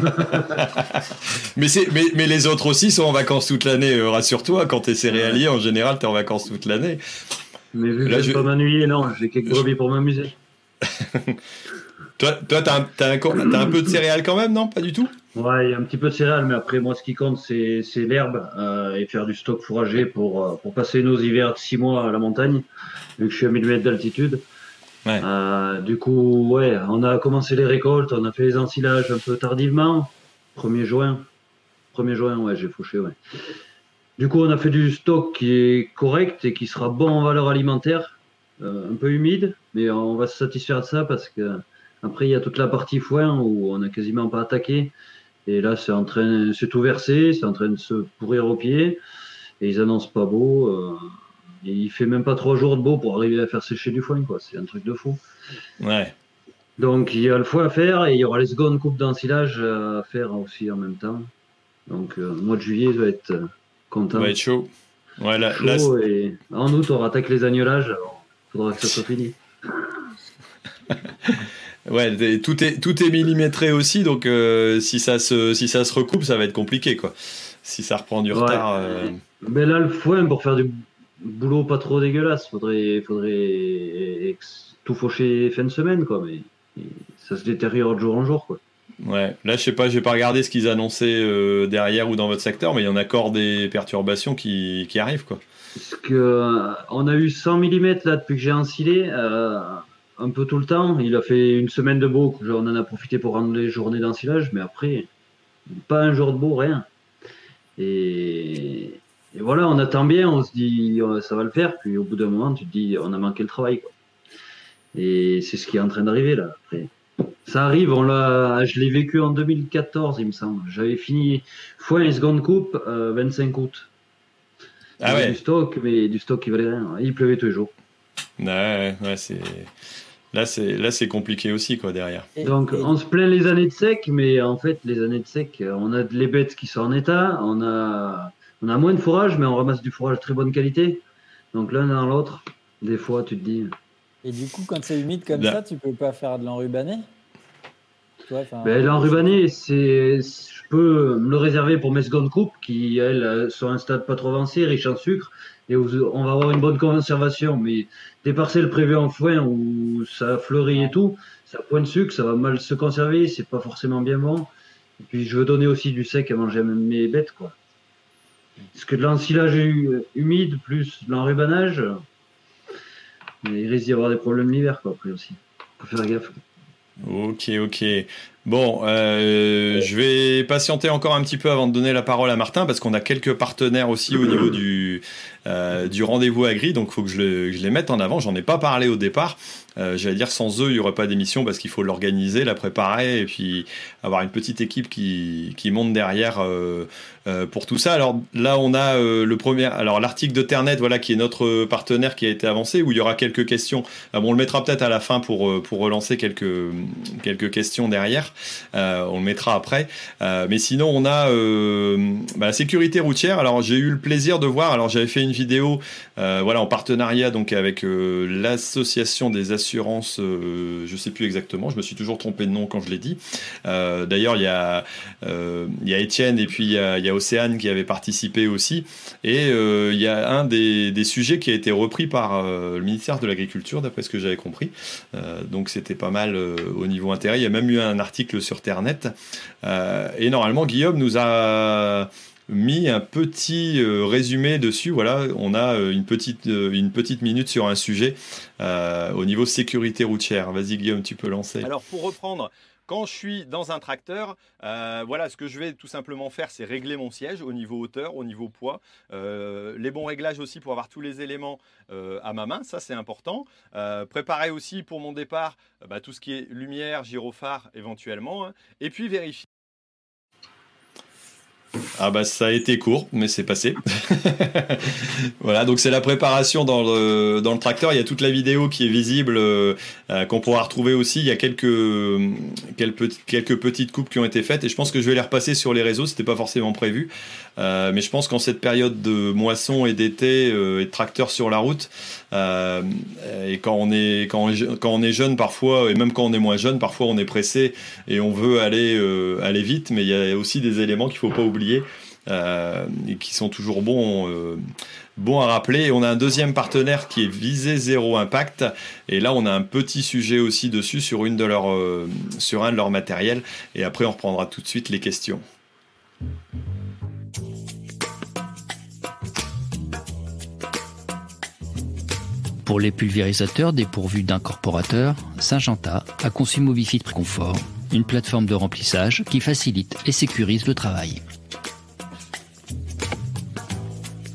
mais, mais, mais, les autres aussi sont en vacances toute l'année, euh, rassure-toi, quand t'es céréalier, en général, t'es en vacances toute l'année. Mais vu que Là, je vais pas m'ennuyer, non, j'ai quelques brebis pour m'amuser. toi, toi t'as un, un, un, peu de céréales quand même, non? Pas du tout? Ouais, il y a un petit peu de céréales, mais après, moi, ce qui compte, c'est l'herbe euh, et faire du stock fourragé pour, euh, pour passer nos hivers de 6 mois à la montagne, vu que je suis à 1000 mètres d'altitude. Euh, du coup, ouais, on a commencé les récoltes, on a fait les ensilages un peu tardivement. 1er juin. 1er juin, ouais, j'ai fauché, ouais. Du coup, on a fait du stock qui est correct et qui sera bon en valeur alimentaire, euh, un peu humide, mais on va se satisfaire de ça parce que après il y a toute la partie foin où on n'a quasiment pas attaqué. Et là, c'est en train, c'est tout versé, c'est en train de se pourrir au pied et ils annoncent pas beau. Euh, il fait même pas trois jours de beau pour arriver à faire sécher du foin, quoi. C'est un truc de fou. Ouais. Donc il y a le foin à faire et il y aura les secondes coupes d'ensilage à faire aussi en même temps. Donc euh, le mois de juillet va être euh, content. Va être chaud. Ouais, chaud et en août on rattaque les agnolages. Alors faudra que ça soit fini. ouais, tout est tout est millimétré aussi, donc euh, si ça se si ça se recoupe, ça va être compliqué quoi. Si ça reprend du retard. Mais là le foin pour faire du boulot pas trop dégueulasse. Faudrait, faudrait tout faucher fin de semaine, quoi. Mais ça se détériore de jour en jour, quoi. Ouais, là je sais pas, j'ai pas regardé ce qu'ils annonçaient euh, derrière ou dans votre secteur, mais il y en a encore des perturbations qui, qui arrivent quoi. Parce que euh, on a eu 100 mm là depuis que j'ai ensilé, euh, un peu tout le temps. Il a fait une semaine de beau, on en a profité pour rendre les journées d'ensilage, mais après pas un jour de beau, rien. Et et voilà, on attend bien, on se dit ça va le faire, puis au bout d'un moment, tu te dis on a manqué le travail. Quoi. Et c'est ce qui est en train d'arriver là. Après. Ça arrive, on l'a, je l'ai vécu en 2014, il me semble. J'avais fini fois une seconde coupe, 25 août. Ah ouais. Du stock, mais du stock qui valait rien. Il pleuvait tous les jours. Ouais, ouais, c'est. Là, c'est là, c'est compliqué aussi, quoi, derrière. Donc, on se plaint les années de sec, mais en fait, les années de sec, on a les bêtes qui sont en état, on a on a moins de fourrage, mais on ramasse du fourrage de très bonne qualité. Donc l'un dans l'autre, des fois, tu te dis. Et du coup, quand c'est humide comme ça, tu peux pas faire de l'enrubané? Ben, L'enrubané, c'est, je peux me le réserver pour mes secondes coupes qui, elles, sont à un stade pas trop avancé, riche en sucre, on va avoir une bonne conservation. Mais des parcelles prévues en foin où ça fleurit et tout, ça a point de sucre, ça va mal se conserver, c'est pas forcément bien bon. Et puis je veux donner aussi du sec à manger à mes bêtes, quoi. Parce que de l'ensilage humide plus l'enrubanage, il risque d'y avoir des problèmes l'hiver, quoi, après aussi. Faut faire gaffe. Ok, ok. Bon, euh, je vais patienter encore un petit peu avant de donner la parole à Martin parce qu'on a quelques partenaires aussi au niveau du, euh, du rendez-vous agri, donc il faut que je, le, je, les mette en avant. J'en ai pas parlé au départ. Euh, J'allais dire sans eux, il n'y aurait pas d'émission parce qu'il faut l'organiser, la préparer et puis avoir une petite équipe qui, qui monte derrière pour tout ça. Alors là, on a le premier, alors l'article de Ternet, voilà, qui est notre partenaire qui a été avancé, où il y aura quelques questions. Ah on le mettra peut-être à la fin pour pour relancer quelques questions derrière. On le mettra après. mais sinon, on a bah, la sécurité routière. Alors j'ai eu le plaisir de voir. Alors j'avais fait une vidéo, voilà, en partenariat donc avec l'association des assurances. je sais plus exactement. Je me suis toujours trompé de nom quand je l'ai dit. D'ailleurs, il y a Étienne et puis il y a, Océane qui avait participé aussi. Et il y a un des, des, sujets qui a été repris par le ministère de l'Agriculture, d'après ce que j'avais compris. donc c'était pas mal au niveau intérêt. Il y a même eu un article sur Ternet. et normalement, Guillaume nous a mis un petit résumé dessus. Voilà, on a une petite, une petite minute sur un sujet au niveau sécurité routière. Vas-y Guillaume, tu peux lancer. Alors pour reprendre quand je suis dans un tracteur, euh, voilà, ce que je vais tout simplement faire, c'est régler mon siège au niveau hauteur, au niveau poids. Euh, les bons réglages aussi pour avoir tous les éléments euh, à ma main, ça c'est important. Préparer aussi pour mon départ bah, tout ce qui est lumière, gyrophare éventuellement. Hein. et puis vérifier. Ah bah ça a été court, mais c'est passé. voilà, donc c'est la préparation dans le, dans le tracteur. Il y a toute la vidéo qui est visible, euh, qu'on pourra retrouver aussi. Il y a quelques, quelques, quelques, petites coupes qui ont été faites et je pense que je vais les repasser sur les réseaux. C'était pas forcément prévu. Euh, mais je pense qu'en cette période de moisson et d'été euh, et de tracteur sur la route, euh, et quand on, est, quand, on, est jeune parfois, et même quand on est moins jeune, parfois on est pressé et on veut aller, euh, aller vite, mais il y a aussi des éléments qu'il faut pas oublier. Euh, et qui sont toujours bons, euh, bons à rappeler. On a un deuxième partenaire qui est Visé Zéro Impact. Et là, on a un petit sujet aussi dessus sur, de leur, euh, un de leurs matériels. Et après, on reprendra tout de suite les questions. Pour les pulvérisateurs dépourvus d'incorporateur, Syngenta a conçu Mobifit Confort, une plateforme de remplissage qui facilite et sécurise le travail.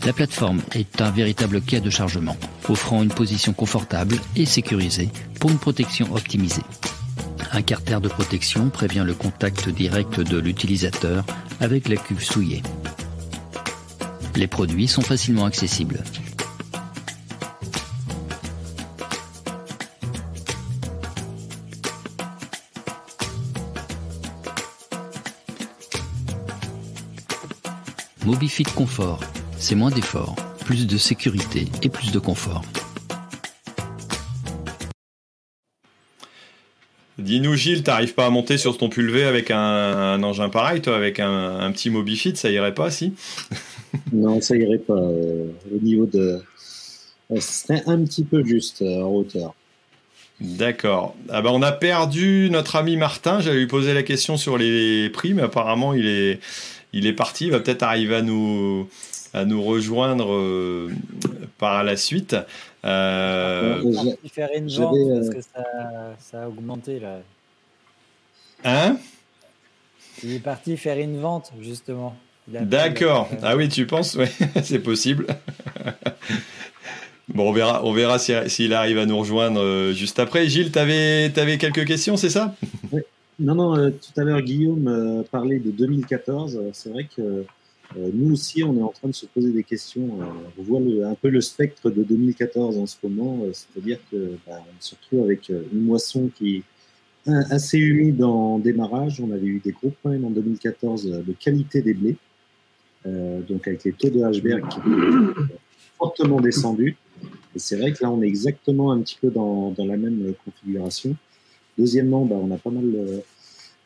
La plateforme est un véritable quai de chargement, offrant une position confortable et sécurisée pour une protection optimisée. Un carter de protection prévient le contact direct de l'utilisateur avec la cuve souillée. Les produits sont facilement accessibles. Mobifit Confort, c'est moins d'efforts, plus de sécurité et plus de confort. Dis-nous Gilles, t'arrives pas à monter sur ton pulvé avec un, un engin pareil, toi, avec un, un, petit Mobifit, ça irait pas, si? Non, ça irait pas. Euh, au niveau de... ce serait un petit peu juste euh, en hauteur. D'accord. Ah bah on a perdu notre ami Martin. J'allais lui poser la question sur les prix, mais apparemment il est, il est parti, il va peut-être arriver à nous, à nous rejoindre euh, par la suite. Euh... Il va faire une vente euh... parce que ça, ça, a augmenté là. Hein? Il est parti faire une vente justement. D'accord. Ah oui, tu penses Oui, c'est possible. Bon, on verra, on verra s'il si, arrive à nous rejoindre euh, juste après. Gilles, tu avais, avais, quelques questions, c'est ça? Oui. Non, non, euh, tout à l'heure, Guillaume euh, parlait de 2014. C'est vrai que euh, nous aussi, on est en train de se poser des questions. on voit un peu le spectre de 2014 en ce moment, c'est-à-dire que bah, se retrouve avec une moisson qui est assez humide en démarrage. On avait eu des gros problèmes en 2014 de qualité des blés, donc avec les taux de Hberg qui ont fortement descendu. Et c'est vrai que là, on est exactement un petit peu dans, la même configuration. Deuxièmement, bah, on a pas mal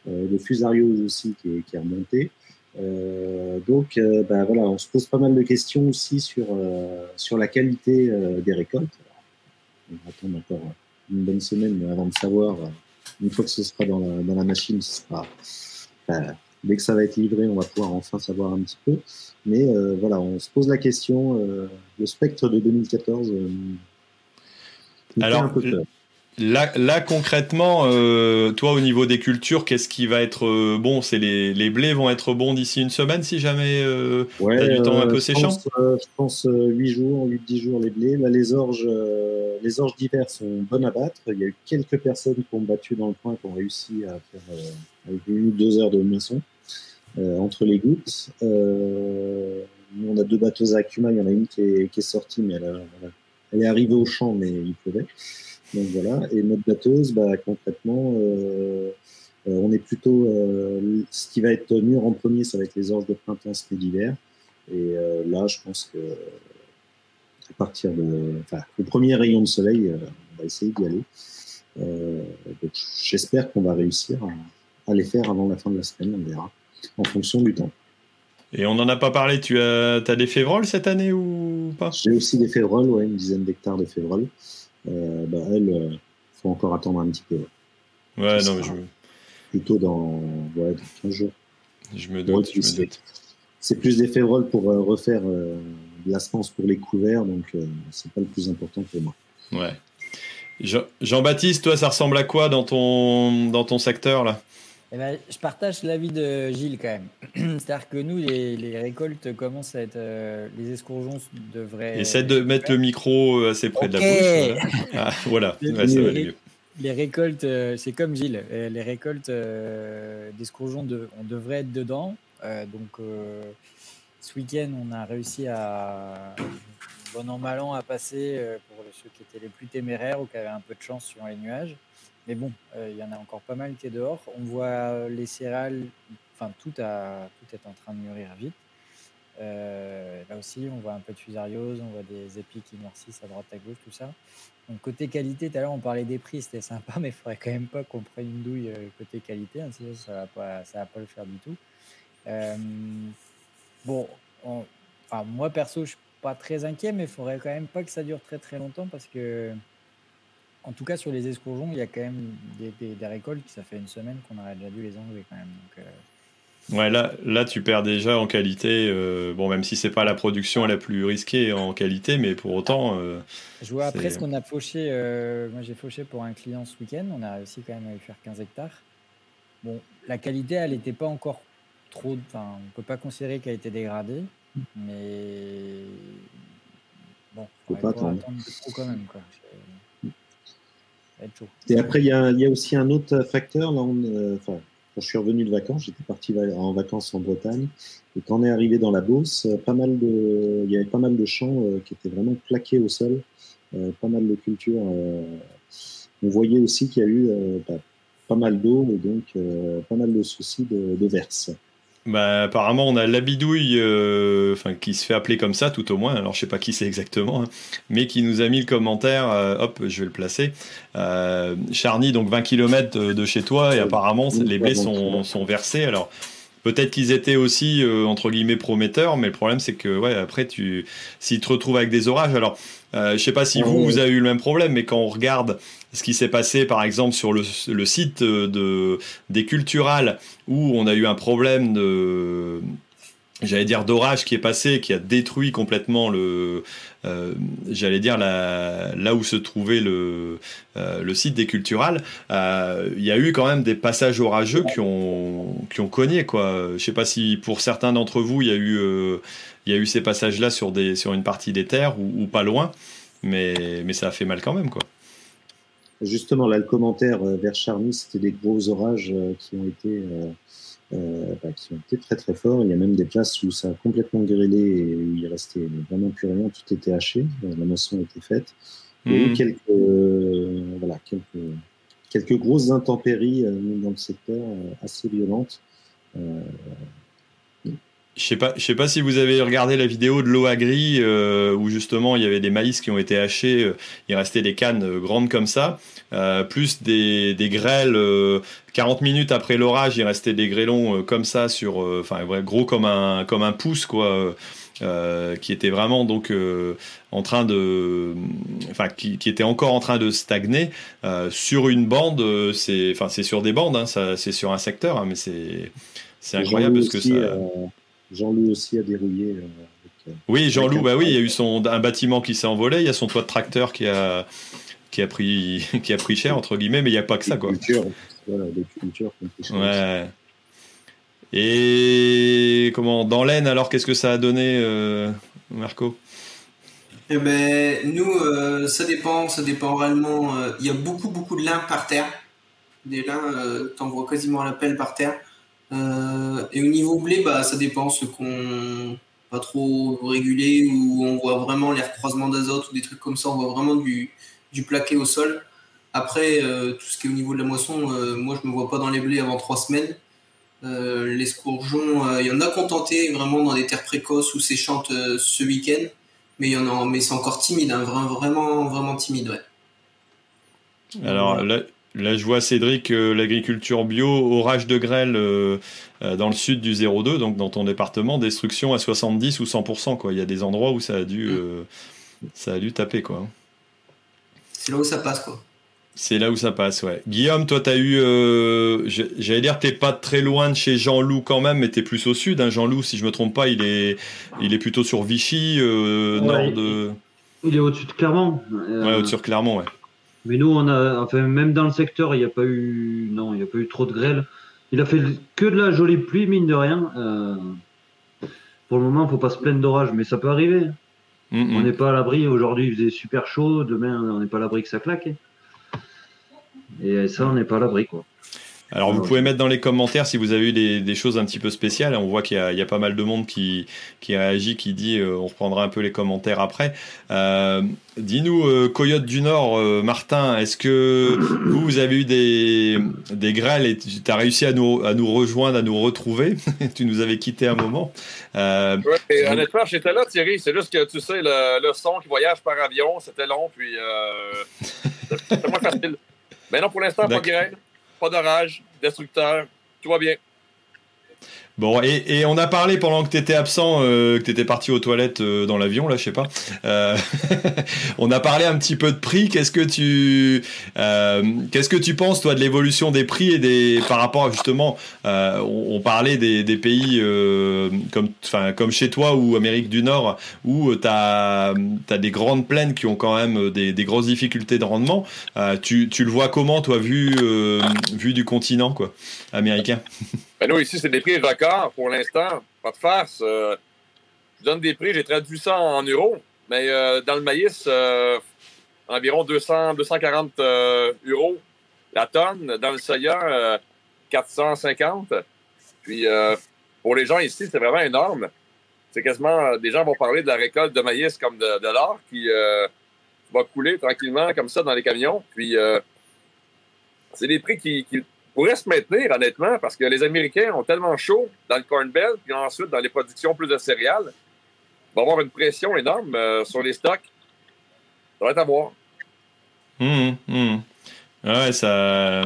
euh, de fusariose aussi qui est, qui est remonté. Euh, donc, euh, bah, voilà, on se pose pas mal de questions aussi sur, euh, sur la qualité euh, des récoltes. on va attendre encore une bonne semaine avant de savoir, une fois que ce sera dans la, dans la machine, ce sera, dès que ça va être livré, on va pouvoir enfin savoir un petit peu. Mais euh, voilà, on se pose la question, le spectre de 2014. Alors, Là, là, concrètement, euh, toi, au niveau des cultures, qu'est-ce qui va être euh, bon C'est les, les, blés vont être bons d'ici une semaine si jamais euh, ouais, tu as du temps un peu séchant Je pense, 8 jours, 8-10 jours les blés. Là, les orges, les orges d'hiver sont bonnes à battre. Il y a eu quelques personnes qui ont battu dans le coin, qui ont réussi à faire avec une ou deux heures de moisson entre les gouttes. on a deux bateaux à Cuma, il y en a une qui est, qui est sortie, mais elle, elle est arrivée au champ, mais il pleuvait. Donc voilà. Et notre batteuse, bah, concrètement, euh, euh, on est plutôt. Euh, ce qui va être mûr en premier, ça va être les orges de printemps, et d'hiver. Et là, je pense que à partir de, enfin, le premier rayon de soleil, on va essayer d'y aller. donc j'espère qu'on va réussir à, les faire avant la fin de la semaine, on verra, en fonction du temps. Et on n'en a pas parlé, tu as, as des févroles cette année ou pas? J'ai aussi des févroles, ouais, une dizaine d'hectares de févroles. Bah, elle, il euh, faut encore attendre un petit peu. Ouais, non, mais je... Plutôt dans, ouais, 15 jours. Je me doute. C'est plus des févroles pour euh, refaire de la semence pour les couverts, donc c'est pas le plus important pour moi. Ouais. Jean-Baptiste, toi, ça ressemble à quoi dans ton, dans ton secteur là? Eh ben, je partage l'avis de Gilles quand même. C'est-à-dire que nous, les, récoltes commencent à être. Euh, les escourgeons devraient. Essaie de mettre le micro euh, assez près de la bouche. Voilà, ah, ça va mieux. Les récoltes, euh, c'est comme Gilles, les récoltes d'escourgeons, de, on devrait être dedans. donc, ce week-end, on a réussi à, bon an, mal an, à passer pour ceux qui étaient les plus téméraires ou qui avaient un peu de chance sur les nuages. Mais bon, euh, il y en a encore pas mal qui est dehors. On voit euh, les céréales, enfin tout, tout est en train de mûrir vite. Euh, là aussi, on voit un peu de fusariose, on voit des épis qui noircissent à droite à gauche, tout ça. Donc côté qualité, tout à l'heure on parlait des prix, c'était sympa, mais il faudrait quand même pas qu'on prenne une douille côté qualité, hein, sinon ça va pas, va pas le faire du tout. bon, moi perso, je suis pas très inquiet, mais il faudrait quand même pas que ça dure très très longtemps parce que en tout cas, sur les escourgeons, il y a quand même des, récoltes qui ça fait une semaine qu'on aurait déjà dû les enlever quand même. Euh. Ouais, là, là, tu perds déjà en qualité. Euh, bon, même si c'est pas la production la plus risquée en qualité, mais pour autant. Euh, je vois après ce qu'on a fauché. moi, j'ai fauché pour un client ce week-end. On a réussi quand même à lui faire 15 hectares. Bon, la qualité, elle n'était pas encore trop. Enfin, on peut pas considérer qu'elle a été dégradée, mais bon, faut pas attendre trop quand même. Quoi. Et après, il y, a, aussi un autre facteur. Là, euh, quand je suis revenu de vacances, j'étais parti en vacances en Bretagne. Et quand on est arrivé dans la Beauce, euh, pas mal de, il y avait pas mal de champs euh, qui étaient vraiment plaqués au sol, pas mal de cultures. on voyait aussi qu'il y a eu pas, mal d'eau et donc pas mal de soucis de verse. Bah, apparemment, on a l'abidouille, euh, enfin, qui se fait appeler comme ça, tout au moins. Alors, je sais pas qui c'est exactement, hein, mais qui nous a mis le commentaire. Euh, hop, je vais le placer. Euh, Charny, donc 20 km de, chez toi, et apparemment, les blés sont, sont versés. Alors, peut-être qu'ils étaient aussi entre guillemets prometteurs, mais le problème, c'est que, ouais, après, tu, s'ils te retrouvent avec des orages. Alors, je sais pas si vous, vous avez eu le même problème, mais quand on regarde ce qui s'est passé par exemple sur le, site de, des culturales où on a eu un problème de j'allais dire d'orage qui est passé, qui a détruit complètement le, euh, j'allais dire là où se trouvait le, euh, site des culturales. Euh, il y a eu quand même des passages orageux qui ont, qui ont cogné quoi. Je sais pas si pour certains d'entre vous il y a eu, il y a eu ces passages là sur des, sur une partie des terres ou, ou pas loin, mais, mais ça a fait mal quand même quoi. Justement, là, le commentaire euh, vers Charny, c'était des gros orages euh, qui ont été euh, bah, qui ont été très très forts. Il y a même des places où ça a complètement grêlé et où il restait vraiment plus rien, tout était haché, la moisson était faite. Il y a eu hmm. quelques, voilà, quelques, quelques grosses intempéries dans le secteur assez violentes. Je sais pas, je sais pas si vous avez regardé la vidéo de l'eau agri euh, où justement il y avait des maïs qui ont été hachés, euh, il restait des cannes euh, grandes comme ça, plus des, des grêles. 40 minutes après l'orage, il restait des grêlons comme ça sur, enfin gros comme un comme un pouce quoi. qui était vraiment donc en train de, enfin qui, qui, était encore en train de stagner sur une bande. c'est, enfin c'est sur des bandes, hein, c'est sur un secteur, hein, mais c'est c'est incroyable parce que ça. Jean-Loup aussi a dérouillé. Euh, euh, oui, Jean-Loup, bah oui, il y a eu son, un bâtiment qui s'est envolé, il y a son toit de tracteur qui a, qui a pris qui a pris cher entre guillemets, mais il n'y a pas que ça quoi. voilà, des cultures ouais. Et comment dans l'aine alors qu'est-ce que ça a donné, euh, Marco? Eh ben, nous, euh, ça dépend, ça dépend réellement. Euh, il y a beaucoup, beaucoup de lin par terre. Des lins, t'en vois quasiment la pelle par terre. Et au niveau blé, bah, ça dépend. Ce qu'on pas trop régulé, où on voit vraiment les recroisements d'azote ou des trucs comme ça, on voit vraiment du, du plaqué au sol. Après, tout ce qui est au niveau de la moisson, moi je me vois pas dans les blés avant trois semaines. Euh, les scourgeons, euh, il y en a contenté vraiment dans des terres précoces où séchantes euh, ce week-end, mais en mais c'est encore timide, hein, vraiment, vraiment timide, ouais. Alors là, là, je vois Cédric, l'agriculture bio, orage de grêle dans le sud du 02, donc dans ton département, destruction à 70 ou 100%. Quoi. Il y a des endroits où ça a dû, mm. ça a dû taper. Quoi. C'est là où ça passe. Quoi. C'est là où ça passe, ouais. Guillaume, toi, tu as eu. Euh, j'allais dire, t'es pas très loin de chez Jean-Loup quand même, mais tu es plus au sud. Hein. Jean-Loup, si je me trompe pas, il est, il est plutôt sur Vichy, euh, nord de. Il est au-dessus de Clermont. Euh, ouais, au-dessus de Clermont, ouais. Mais nous, on a. Enfin, même dans le secteur, il n'y a pas eu. Non, il n'y a pas eu trop de grêle. Il a fait que de la jolie pluie, mine de rien. Pour le moment, il faut pas se plaindre d'orage, mais ça peut arriver. Mm, mm. On n'est pas à l'abri. Aujourd'hui, il faisait super chaud. Demain, on n'est pas à l'abri que ça claque. Et ça, on n'est pas à l'abri, quoi. Alors, vous pouvez mettre dans les commentaires si vous avez eu des, choses un petit peu spéciales. On voit qu'il y, a pas mal de monde qui, qui réagit, qui dit, euh, on reprendra un peu les commentaires après. Euh, dis-nous, euh, Coyote du Nord, Martin, est-ce que vous, vous avez eu des, des grêles et tu as réussi à nous, à nous rejoindre, à nous retrouver? Tu nous avais quitté un moment. Oui, honnêtement, j'étais là, Thierry. C'est juste que, tu sais, le, le, son qui voyage par avion, c'était long, puis c'était moins facile. Mais non, pour l'instant, pas de graines, pas d'orage, destructeur, tout va bien. Bon, et, on a parlé pendant que tu étais absent, euh, que tu étais parti aux toilettes euh, dans l'avion, là, je sais pas. Euh, on a parlé un petit peu de prix. Qu'est-ce que tu, qu'est-ce que tu penses, toi, de l'évolution des prix et des, par rapport à justement, on, parlait des, pays comme, comme chez toi ou Amérique du Nord, où tu as, des grandes plaines qui ont quand même des, grosses difficultés de rendement. Tu, tu, le vois comment, toi, vu, vu du continent, quoi, américain? Ben nous, ici, c'est des prix records pour l'instant. Pas de farce. Euh, je donne des prix, j'ai traduit ça en euros, mais euh, dans le maïs, euh, environ 200, 240 euros la tonne. Dans le soya, 450. Puis pour les gens ici, c'est vraiment énorme. C'est quasiment, des gens vont parler de la récolte de maïs comme de, l'or qui va couler tranquillement comme ça dans les camions. Puis c'est des prix qui, qui pourrait se maintenir, honnêtement, parce que les Américains ont tellement chaud dans le Corn Belt, puis ensuite dans les productions plus de céréales, va avoir une pression énorme euh, sur les stocks. Ça va être à voir. Hum, hum. Ouais, ça,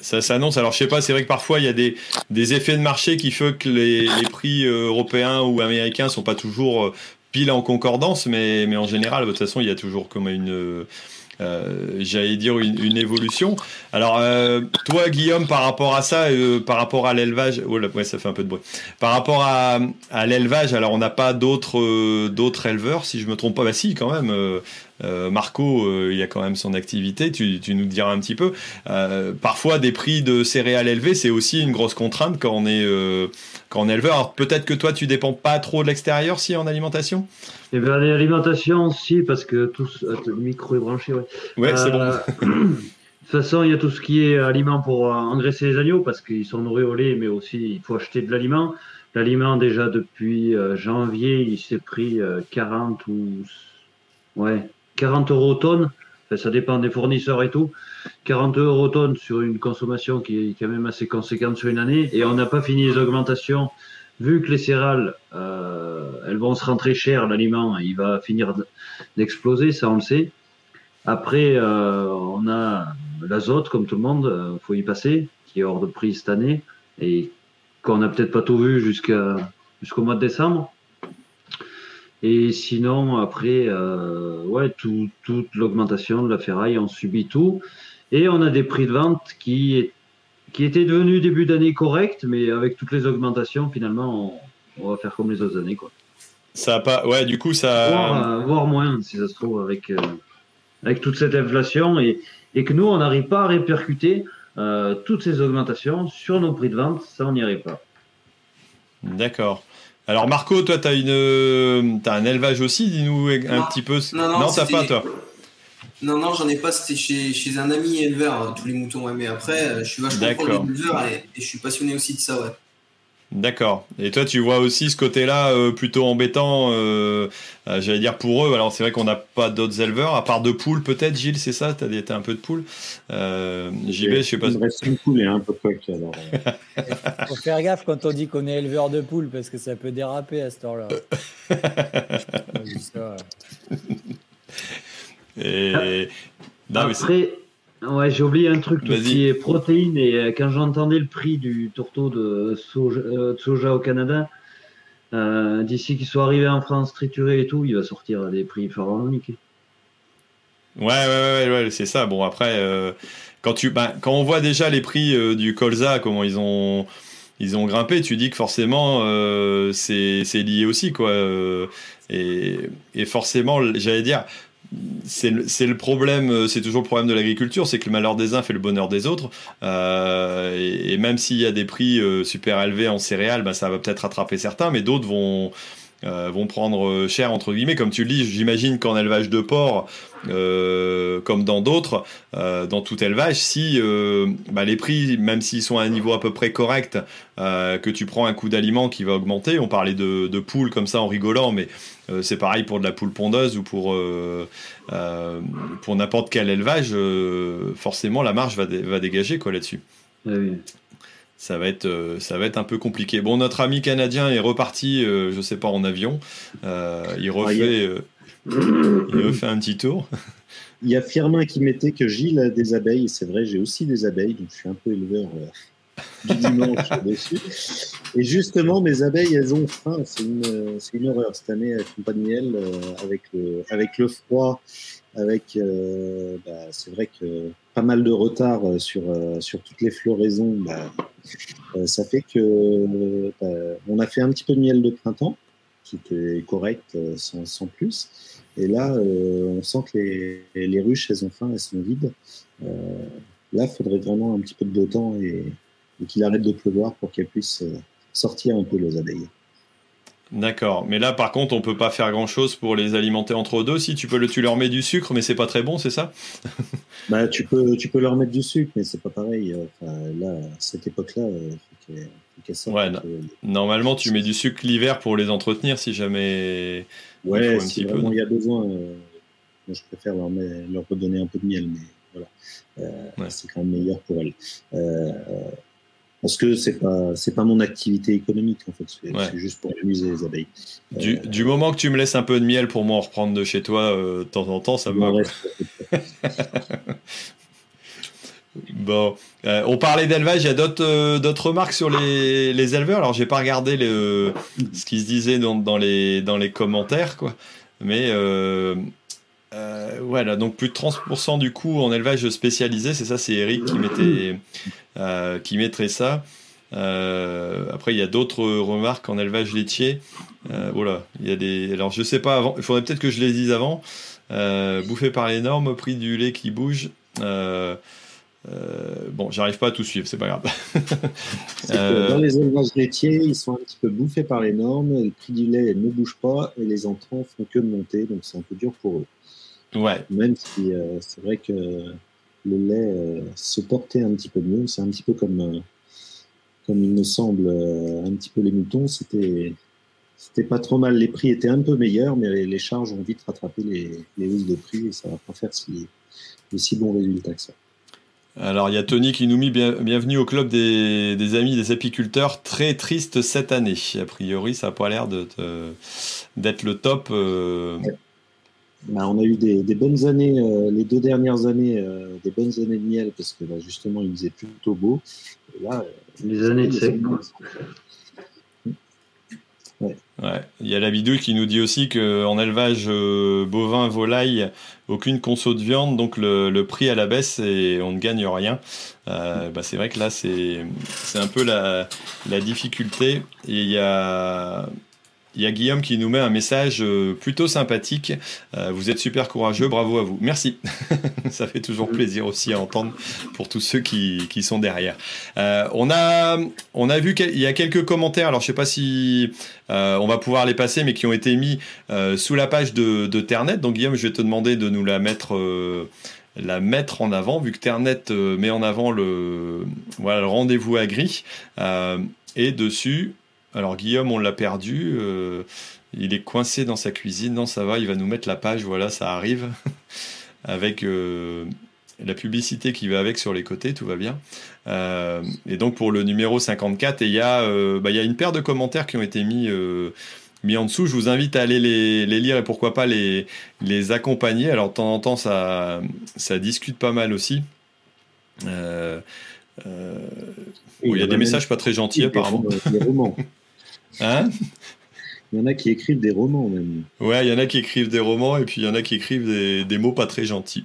ça s'annonce. Alors, je sais pas, c'est vrai que parfois, il y a des, des, effets de marché qui font que les, les prix euh, européens ou américains sont pas toujours euh, pile en concordance, mais, mais en général, de toute façon, il y a toujours comme une euh, j'allais dire une, évolution. Alors euh, toi Guillaume par rapport à ça, euh, par rapport à l'élevage, oh ouais ça fait un peu de bruit. Par rapport à, à l'élevage, alors on n'a pas d'autres d'autres éleveurs si je me trompe pas, bah si quand même. Marco, il y a quand même son activité, tu, tu nous diras un petit peu. parfois, des prix de céréales élevés, c'est aussi une grosse contrainte quand on est, quand on est éleveur. Alors peut-être que toi, tu dépends pas trop de l'extérieur, si en alimentation? Eh bien, l'alimentation, si, parce que tout, le micro est branché, ouais. Ouais, c'est bon. Euh, de toute façon, il y a tout ce qui est aliment pour euh, engraisser les agneaux, parce qu'ils sont nourris au lait, mais aussi il faut acheter de l'aliment. L'aliment, déjà depuis euh, janvier, il s'est pris 40 ou ouais, 40 euros tonne. ça dépend des fournisseurs et tout. 40 euros tonne sur une consommation qui est quand même assez conséquente sur une année. Et on n'a pas fini les augmentations vu que les céréales, euh, elles vont se rentrer cher, l'aliment, il va finir d'exploser, ça on le sait. Après, euh, on a l'azote, comme tout le monde, il euh, faut y passer, qui est hors de prix cette année, et qu'on n'a peut-être pas tout vu jusqu'à jusqu'au mois de décembre. Et sinon, après, ouais, toute l'augmentation de la ferraille, on subit tout. Et on a des prix de vente qui qui était devenu début d'année correct, mais avec toutes les augmentations, finalement, on, va faire comme les autres années. Quoi. Ça a pas. Ouais, du coup, ça. Voire, euh, moins, si ça se trouve, avec. Euh, avec toute cette inflation et, et que nous, on n'arrive pas à répercuter euh, toutes ces augmentations sur nos prix de vente, ça, on n'y arrive pas. D'accord. Alors Marco, toi, tu as, une... as un élevage aussi, dis-nous un petit peu. Non, non, non t'as pas, toi non, non, j'en ai pas. C'était chez, chez, un ami éleveur, tous les moutons. mais après, je suis vachement pour les et, et, je suis passionné aussi de ça, ouais. D'accord. Et toi, tu vois aussi ce côté-là euh, plutôt embêtant, euh, euh, j'allais dire pour eux. Alors, c'est vrai qu'on n'a pas d'autres éleveurs, à part de poules, peut-être, Gilles, c'est ça? Tu as, un peu de poules? JB, je sais pas. Il reste une poule et un peu de coq. Alors... Faut faire gaffe quand on dit qu'on est éleveur de poules, parce que ça peut déraper à ce temps-là. et. Après, Ouais, j'ai oublié un truc, tout ce qui est protéines. Et euh, quand j'entendais le prix du tourteau de soja, euh, soja au Canada, euh, d'ici qu'il soit arrivé en France trituré et tout, il va sortir des prix pharaoniques. Ouais, ouais, ouais, ouais c'est ça. Bon, après, quand, tu, ben, quand on voit déjà les prix du colza, comment ils ont, ils ont grimpé, tu dis que forcément, c'est lié aussi, quoi. et, et forcément, j'allais dire, c'est le, problème, euh, c'est toujours le problème de l'agriculture, c'est que le malheur des uns fait le bonheur des autres. Euh, et, même s'il y a des prix euh, super élevés en céréales, bah, ça va peut-être rattraper certains, mais d'autres vont, vont prendre cher entre guillemets. Comme tu le dis, j'imagine qu'en élevage de porc, comme dans d'autres, dans tout élevage, si bah, les prix, même s'ils sont à un niveau à peu près correct, que tu prends un coût d'aliment qui va augmenter, on parlait de, poules comme ça en rigolant, mais euh, c'est pareil pour de la poule pondeuse ou pour, euh, euh, pour n'importe quel élevage. forcément, la marge va, va dégager là-dessus. Ah ça va, être, ça va être un peu compliqué. Bon, notre ami canadien est reparti, je sais pas, en avion. il, refait, il refait un petit tour. Il y a Firmin qui mettait que Gilles a des abeilles. C'est vrai, j'ai aussi des abeilles, donc je suis un peu éleveur du dimanche dessus. Et justement, mes abeilles, elles ont faim. C'est une, une, horreur. Cette année, elles miel euh, avec, le, avec le froid. Avec, euh, bah, c'est vrai que pas mal de retard euh, sur, sur toutes les floraisons. Bah, ça fait que bah, on a fait un petit peu de miel de printemps, qui était correct, sans, plus. Et là, on sent que les, les, ruches, elles ont faim, elles sont vides. là, il faudrait vraiment un petit peu de beau temps et, et qu'il arrête de pleuvoir pour qu'elle puisse euh, sortir un peu les abeilles. D'accord, mais là par contre on peut pas faire grand chose pour les alimenter entre deux. Si tu peux le, tu leur mets du sucre, mais c'est pas très bon, c'est ça? Bah tu peux, tu peux leur mettre du sucre, mais c'est pas pareil. là, à cette époque-là, il faut ouais, normalement tu mets du sucre l'hiver pour les entretenir si jamais. Ouais, si vraiment il y a besoin. Euh, moi je préfère leur, leur redonner un peu de miel, mais voilà, euh, c'est quand même meilleur pour elles parce que c'est pas c'est pas mon activité économique en fait. C'est juste pour amuser les abeilles. Du, euh, du, moment que tu me laisses un peu de miel pour moi en reprendre de chez toi euh, de temps en temps ça me va bon euh, on parlait d'élevage il y a d'autres d'autres remarques sur les, les éleveurs? Alors j'ai pas regardé le, ce qui se disait dans, dans, les dans les commentaires quoi. Mais voilà, donc plus de 30% du coup en élevage spécialisé, c'est ça, c'est Eric qui mettait, euh, qui mettrait ça. Euh, après, il y a d'autres remarques en élevage laitier. Euh, voilà, il y a des. Alors, je sais pas avant. Il faudrait peut-être que je les dise avant. bouffé par les normes, prix du lait qui bouge. bon, j'arrive pas à tout suivre, c'est pas grave. dans les élevages laitiers, ils sont un petit peu bouffés par les normes. Le prix du lait ne bouge pas et les entrants font que monter, donc c'est un peu dur pour eux. Ouais. Même si c'est vrai que le lait euh, se portait un petit peu mieux. C'est un petit peu comme, euh, comme il me semble, euh, un petit peu les moutons. C'était c'était pas trop mal. Les prix étaient un peu meilleurs, mais les, charges ont vite rattrapé les, les hausses de prix et ça va pas faire si, de si bons résultats que ça. Alors, il y a Tony qui nous met bienvenue au club des, des, amis des apiculteurs. Très triste cette année. A priori, ça n'a pas l'air d'être le top. Bah, on a eu des, bonnes années, euh, les deux dernières années, euh, des bonnes années de miel parce que bah, justement il faisait plutôt beau. là, les années de sec. Ouais. Il y a la vidéo qui nous dit aussi qu'en élevage euh, bovin, volaille, aucune conso de viande, donc le, prix à la baisse et on ne gagne rien. bah c'est vrai que là, c'est un peu la, la difficulté. Et il y a, il y a Guillaume qui nous met un message euh, plutôt sympathique. Euh, vous êtes super courageux, bravo à vous. Merci. Ça fait toujours plaisir aussi à entendre pour tous ceux qui, qui sont derrière. Euh, on, a, on a vu qu'il y a quelques commentaires, alors je sais pas si on va pouvoir les passer, mais qui ont été mis sous la page de, de, Ternet. Donc Guillaume, je vais te demander de nous la mettre la mettre en avant, vu que Ternet met en avant le, voilà, le rendez-vous à gris. et dessus, alors Guillaume, on l'a perdu. Euh, il est coincé dans sa cuisine. Non, ça va, il va nous mettre la page. Voilà, ça arrive. avec euh, la publicité qui va avec sur les côtés, tout va bien. Euh, et donc pour le numéro 54, et il y, a, bah, il y a une paire de commentaires qui ont été mis mis en dessous. Je vous invite à aller les, lire et pourquoi pas les, les accompagner. Alors de temps en temps, ça, ça discute pas mal aussi. il y a des messages pas très gentils apparemment. Hein il y en a qui écrivent des romans même. Ouais, il y en a qui écrivent des romans et puis il y en a qui écrivent des, mots pas très gentils.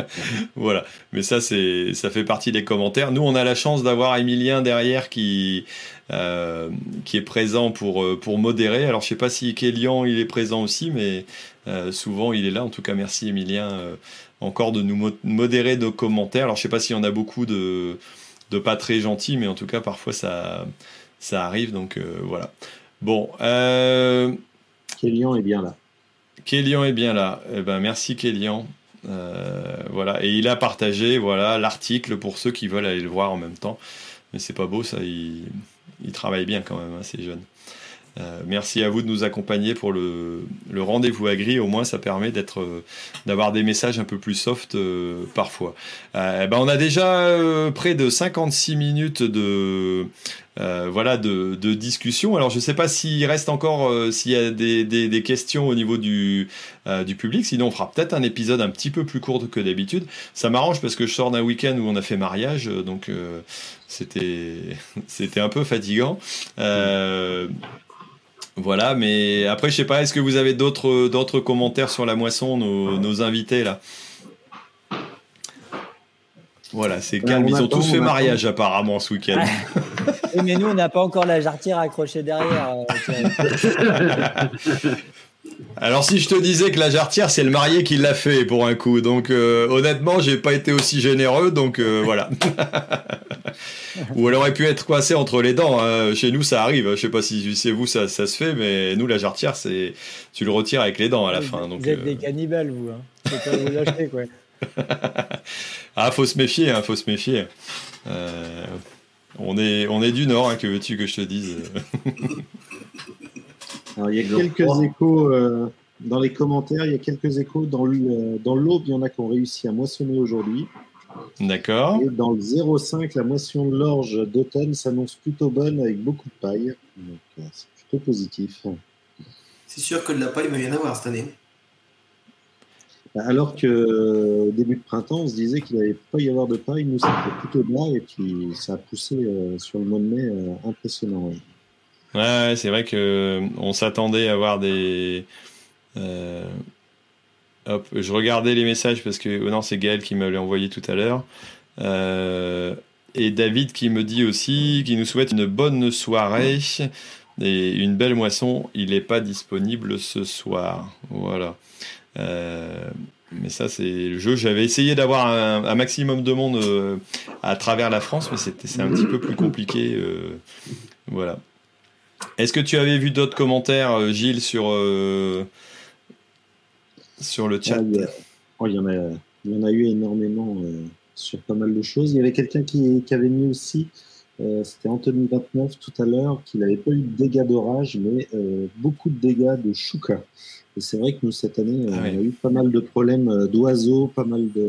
voilà. Mais ça, c'est, ça fait partie des commentaires. Nous, on a la chance d'avoir Emilien derrière qui, euh, qui est présent pour, euh, pour modérer. Alors, je sais pas si Kélian, il est présent aussi, mais euh, souvent, il est là. En tout cas, merci Emilien encore de nous modérer nos commentaires. Alors, je sais pas s'il y en a beaucoup de, de pas très gentils, mais en tout cas, parfois, ça ça arrive, donc euh, voilà. Bon. Euh, Kélian est bien là. Kélian est bien là. Eh ben, merci Kélian. Euh, voilà. Et il a partagé voilà l'article pour ceux qui veulent aller le voir en même temps. Mais c'est pas beau ça, il, travaille bien quand même, hein, ces jeunes. Euh, merci à vous de nous accompagner pour le, rendez-vous agri. Au moins, ça permet euh, d'avoir des messages un peu plus soft euh, parfois. ben, on a déjà près de 56 minutes de, voilà, de, discussion. Alors, je ne sais pas s'il reste encore, s'il y a des, questions au niveau du, du public. Sinon, on fera peut-être un épisode un petit peu plus court que d'habitude. Ça m'arrange parce que je sors d'un week-end où on a fait mariage, donc c'était, c'était un peu fatigant. Voilà, mais après, je sais pas, est-ce que vous avez d'autres, d'autres commentaires sur la moisson, nos, invités là? Voilà, c'est ben, calme. Ils ont tous fait mariage apparemment ce week-end. mais nous, on n'a pas encore la jarretière accrochée derrière. Euh, Alors si je te disais que la jarretière c'est le marié qui l'a fait pour un coup, donc euh, honnêtement j'ai pas été aussi généreux, donc euh, voilà. Ou elle aurait pu être coincée entre les dents. Hein. Chez nous ça arrive. Je sais pas si c'est vous ça, ça, se fait, mais nous la jarretière c'est tu le retires avec les dents à la fin. Donc, vous êtes euh, des cannibales vous. Hein. Faut pas vous lâcher quoi. ah faut se méfier, hein, faut se méfier. on est on est du nord, hein, que veux-tu que je te dise? Alors, il y a quelques échos euh, dans les commentaires, il y a quelques échos dans l'aube, il y en a qui ont réussi à moissonner aujourd'hui. D'accord. Et dans le 05, la moisson de l'orge d'automne s'annonce plutôt bonne avec beaucoup de paille. Donc, euh, c'est plutôt positif. C'est sûr que de la paille, il va y en avoir cette année. Alors que euh, début de printemps, on se disait qu'il n'allait pas y avoir de paille, nous c'était plutôt bien et puis ça a poussé sur le mois de mai impressionnant. Ouais, c'est vrai que euh, on s'attendait à avoir des. Euh, hop, je regardais les messages parce que oh non, c'est Gaël qui me l'a envoyé tout à l'heure. Euh, et David qui me dit aussi qu'il nous souhaite une bonne soirée et une belle moisson. Il n'est pas disponible ce soir. Voilà. mais ça, c'est le jeu. J'avais essayé d'avoir un, maximum de monde à travers la France, mais c'est un petit peu plus compliqué. voilà. Est-ce que tu avais vu d'autres commentaires, euh, Gilles, sur, euh, sur le chat oh, il, y en a, il y en a eu énormément euh, sur pas mal de choses. Il y avait quelqu'un qui, avait mis aussi, c'était Anthony 29 tout à l'heure, qu'il n'avait pas eu de dégâts d'orage, mais beaucoup de dégâts de chouka. Et c'est vrai que nous, cette année, ah on a eu pas mal de problèmes d'oiseaux, pas mal de.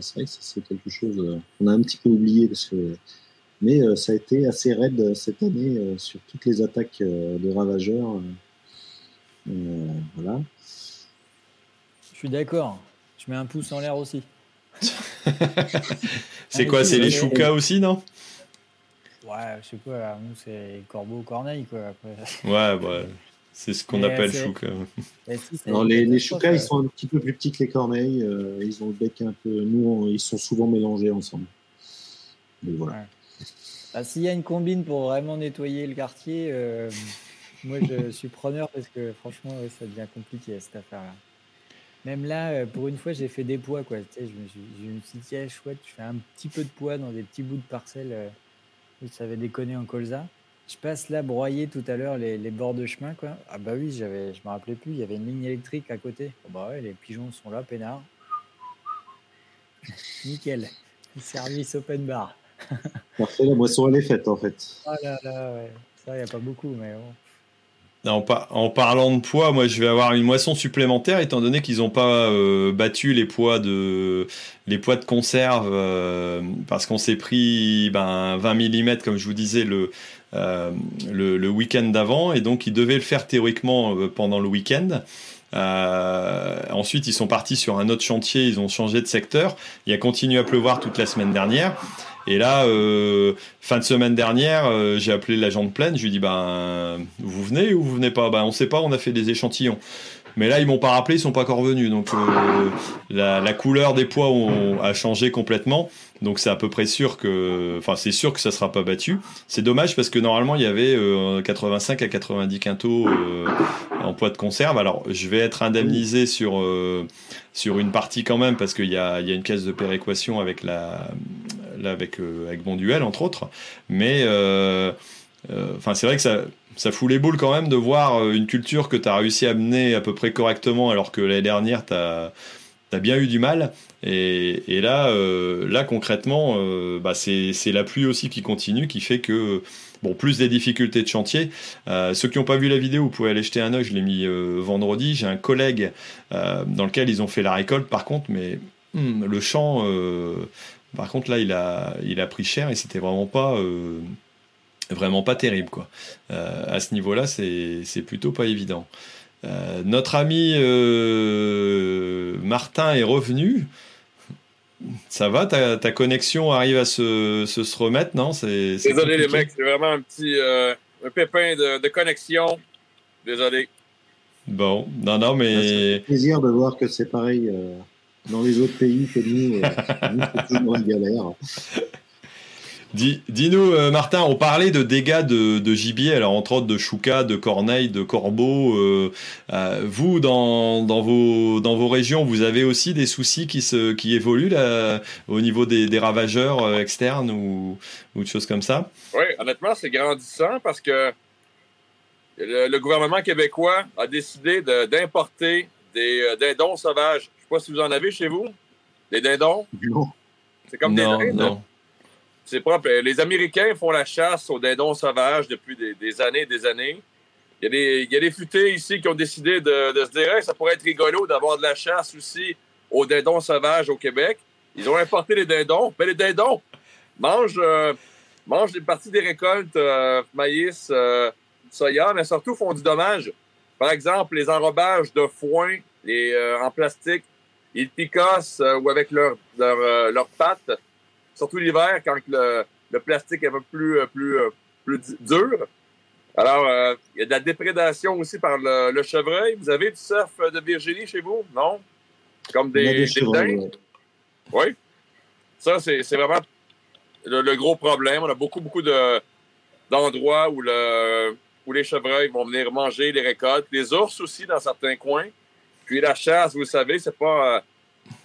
c'est vrai que c'est quelque chose. on a un petit peu oublié parce que mais euh, ça a été assez raide euh, cette année euh, sur toutes les attaques de ravageurs. voilà. Je suis d'accord. Je mets un pouce en l'air aussi. c'est quoi C'est les choukas aussi, non Ouais, je sais pas. Nous, c'est corbeau, corneille, quoi. Ouais, bah, c'est ce qu'on appelle chouka. les, les choukas, ils sont un petit peu plus petits que les corneilles. ils ont le bec un peu. Nous, ils sont souvent mélangés ensemble. Mais voilà. Bah, s'il y a une combine pour vraiment nettoyer le quartier, euh, moi, je suis preneur parce que franchement, ça devient compliqué cette affaire-là. Même là, euh, pour une fois, j'ai fait des poids. Quoi. Tu sais, je, me suis, je me suis dit, chouette, je fais un petit peu de poids dans des petits bouts de parcelles euh, où ça avait déconné en colza. Je passe là broyer tout à l'heure les, les, bords de chemin. Quoi. Ah bah oui, j'avais, je me rappelais plus, il y avait une ligne électrique à côté. Oh bah ouais, les pigeons sont là, peinards. Nickel. Service open bar. Parfait, la boisson elle est faite en fait. Oh là là, ouais. Ça, il n'y a pas beaucoup, mais bon. En, parlant de poids, moi je vais avoir une moisson supplémentaire étant donné qu'ils n'ont pas euh, battu les poids de les poids de conserve euh, parce qu'on s'est pris ben, 20 mm comme je vous disais le euh, le, week-end d'avant et donc ils devaient le faire théoriquement pendant le week-end. Ensuite, ils sont partis sur un autre chantier, ils ont changé de secteur. Il a continué à pleuvoir toute la semaine dernière. Et là, euh, fin de semaine dernière, euh, j'ai appelé l'agent de plaine. Je lui ai dit ben, vous venez ou vous venez pas? Ben, on sait pas. On a fait des échantillons. Mais là, ils m'ont pas rappelé, ils sont pas encore venus. Donc euh, la, couleur des poids a changé complètement. Donc c'est à peu près sûr que, enfin c'est sûr que ça sera pas battu. C'est dommage parce que normalement il y avait euh, 85 à 90 quintaux en poids de conserve. Alors je vais être indemnisé sur sur une partie quand même parce qu'il y a, y a une caisse de péréquation avec la, la avec euh, avec Bonduel entre autres. Mais enfin c'est vrai que ça ça fout les boules quand même de voir une culture que tu as réussi à mener à peu près correctement alors que l'année dernière tu as bien eu du mal. Et, et là, euh, là, concrètement, euh, bah c'est la pluie aussi qui continue, qui fait que, bon, plus des difficultés de chantier. Euh, ceux qui n'ont pas vu la vidéo, vous pouvez aller jeter un œil, je l'ai mis euh, vendredi. J'ai un collègue euh, dans lequel ils ont fait la récolte, par contre, mais hum, le champ, par contre, là, il a, il a pris cher et c'était vraiment pas vraiment pas terrible quoi. Euh, à ce niveau-là, c'est plutôt pas évident. Euh, notre ami euh, Martin est revenu. Ça va, ta, ta, connexion arrive à se, se, se remettre, non? C'est, Désolé les mecs, c'est vraiment un petit euh, un pépin de, de, connexion. Désolé. Bon, non, non, mais. C'est plaisir de voir que c'est pareil euh, dans les autres pays que nous. nous c'est toujours une galère. Dis-nous, euh, Martin, on parlait de dégâts de, de, gibier, alors entre autres de chouca, de corneilles, de corbeaux. Euh, euh, vous, dans, dans, vos, dans vos régions, vous avez aussi des soucis qui, se, qui évoluent là, au niveau des, des ravageurs euh, externes ou, ou de choses comme ça? Oui, honnêtement, c'est grandissant parce que le, le, gouvernement québécois a décidé d'importer de, des euh, dindons sauvages. Je ne sais pas si vous en avez chez vous? Des dindons? Non. C'est comme non, des Non. C'est propre. Les Américains font la chasse aux dindons sauvages depuis des, des années et des années. Il y, a des, il y a des futés ici qui ont décidé de, de se dire hey, ça pourrait être rigolo d'avoir de la chasse aussi aux dindons sauvages au Québec. Ils ont importé les dindons. Mais les dindons mangent, euh, mangent des parties des récoltes, euh, maïs, euh, soya, mais surtout font du dommage. Par exemple, les enrobages de foin les, euh, en plastique, ils picassent euh, ou avec leurs leur, leur pattes surtout l'hiver, quand le, le, plastique est un peu plus, plus, plus dur. Alors, euh, il y a de la déprédation aussi par le, le, chevreuil. Vous avez du surf de Virginie chez vous? Non? Comme des, des, des dindes? Oui. Ça, c'est vraiment le, le, gros problème. On a beaucoup, beaucoup d'endroits où, le, où les chevreuils vont venir manger les récoltes. Les ours aussi, dans certains coins. Puis la chasse, vous savez, c'est pas euh,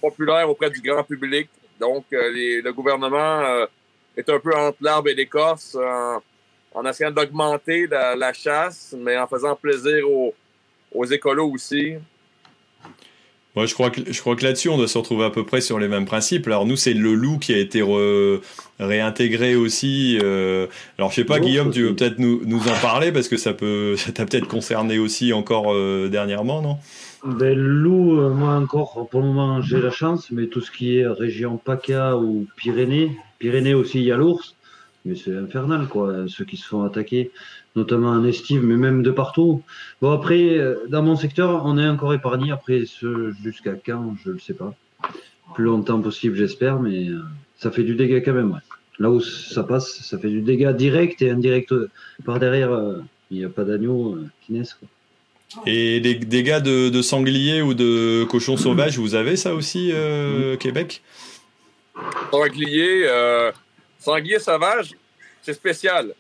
populaire auprès du grand public. Donc, euh, les, le gouvernement euh, est un peu entre l'arbre et l'écorce en, en, essayant d'augmenter la, la, chasse, mais en faisant plaisir aux, aux écolos aussi. Moi, je crois que, je crois que là-dessus, on doit se retrouver à peu près sur les mêmes principes. Alors, nous, c'est le loup qui a été re, réintégré aussi. Euh, alors, je sais pas, Guillaume, tu veux peut-être nous, nous en parler parce que ça peut, ça t'a peut-être concerné aussi encore euh, dernièrement, non? Ben, loup, euh, moi encore, pour le moment, j'ai la chance, mais tout ce qui est région PACA ou Pyrénées, Pyrénées aussi, il y a l'ours, mais c'est infernal, quoi, ceux qui se font attaquer, notamment en estive, mais même de partout. Bon, après, dans mon secteur, on est encore épargné, après, jusqu'à quand, je ne sais pas. Plus longtemps possible, j'espère, mais ça fait du dégât quand même, ouais. Là où ça passe, ça fait du dégât direct et indirect par derrière, il n'y a pas d'agneau qui naissent, quoi. Et des dégâts de, de sangliers ou de cochons sauvages, vous avez ça aussi, euh, Québec? Sanglier, euh, sanglier sauvage, c'est spécial.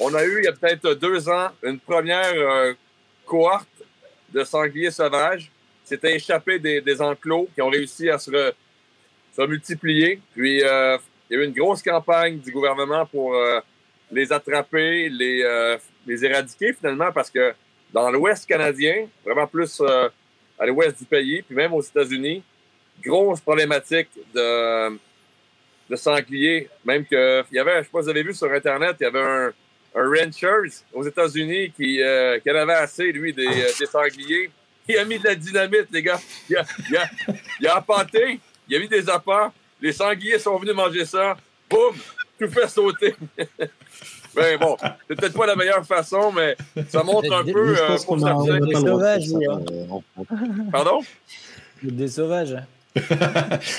on a eu, il y a peut-être deux ans, une première euh, cohorte de sangliers sauvages. C'était échappé des, des, enclos qui ont réussi à se, se multiplier. Puis, euh, il y a eu une grosse campagne du gouvernement pour les attraper, les, les éradiquer finalement, parce que dans l'Ouest canadien, vraiment plus à l'Ouest du pays, puis même aux États-Unis, grosse problématique de, de sangliers. Même que, il y avait, je sais pas si vous avez vu sur Internet, il y avait un, un rancher aux États-Unis qui, euh, qui en avait assez, lui, des, euh, des, sangliers. Il a mis de la dynamite, les gars. Il a, il a, il a il a mis des appâts. Les sangliers sont venus manger ça. Boum! Tout fait sauter. ben bon, c'est peut-être pas la meilleure façon, mais ça montre un peu euh, pour. Des sauvages, Pardon? Des sauvages.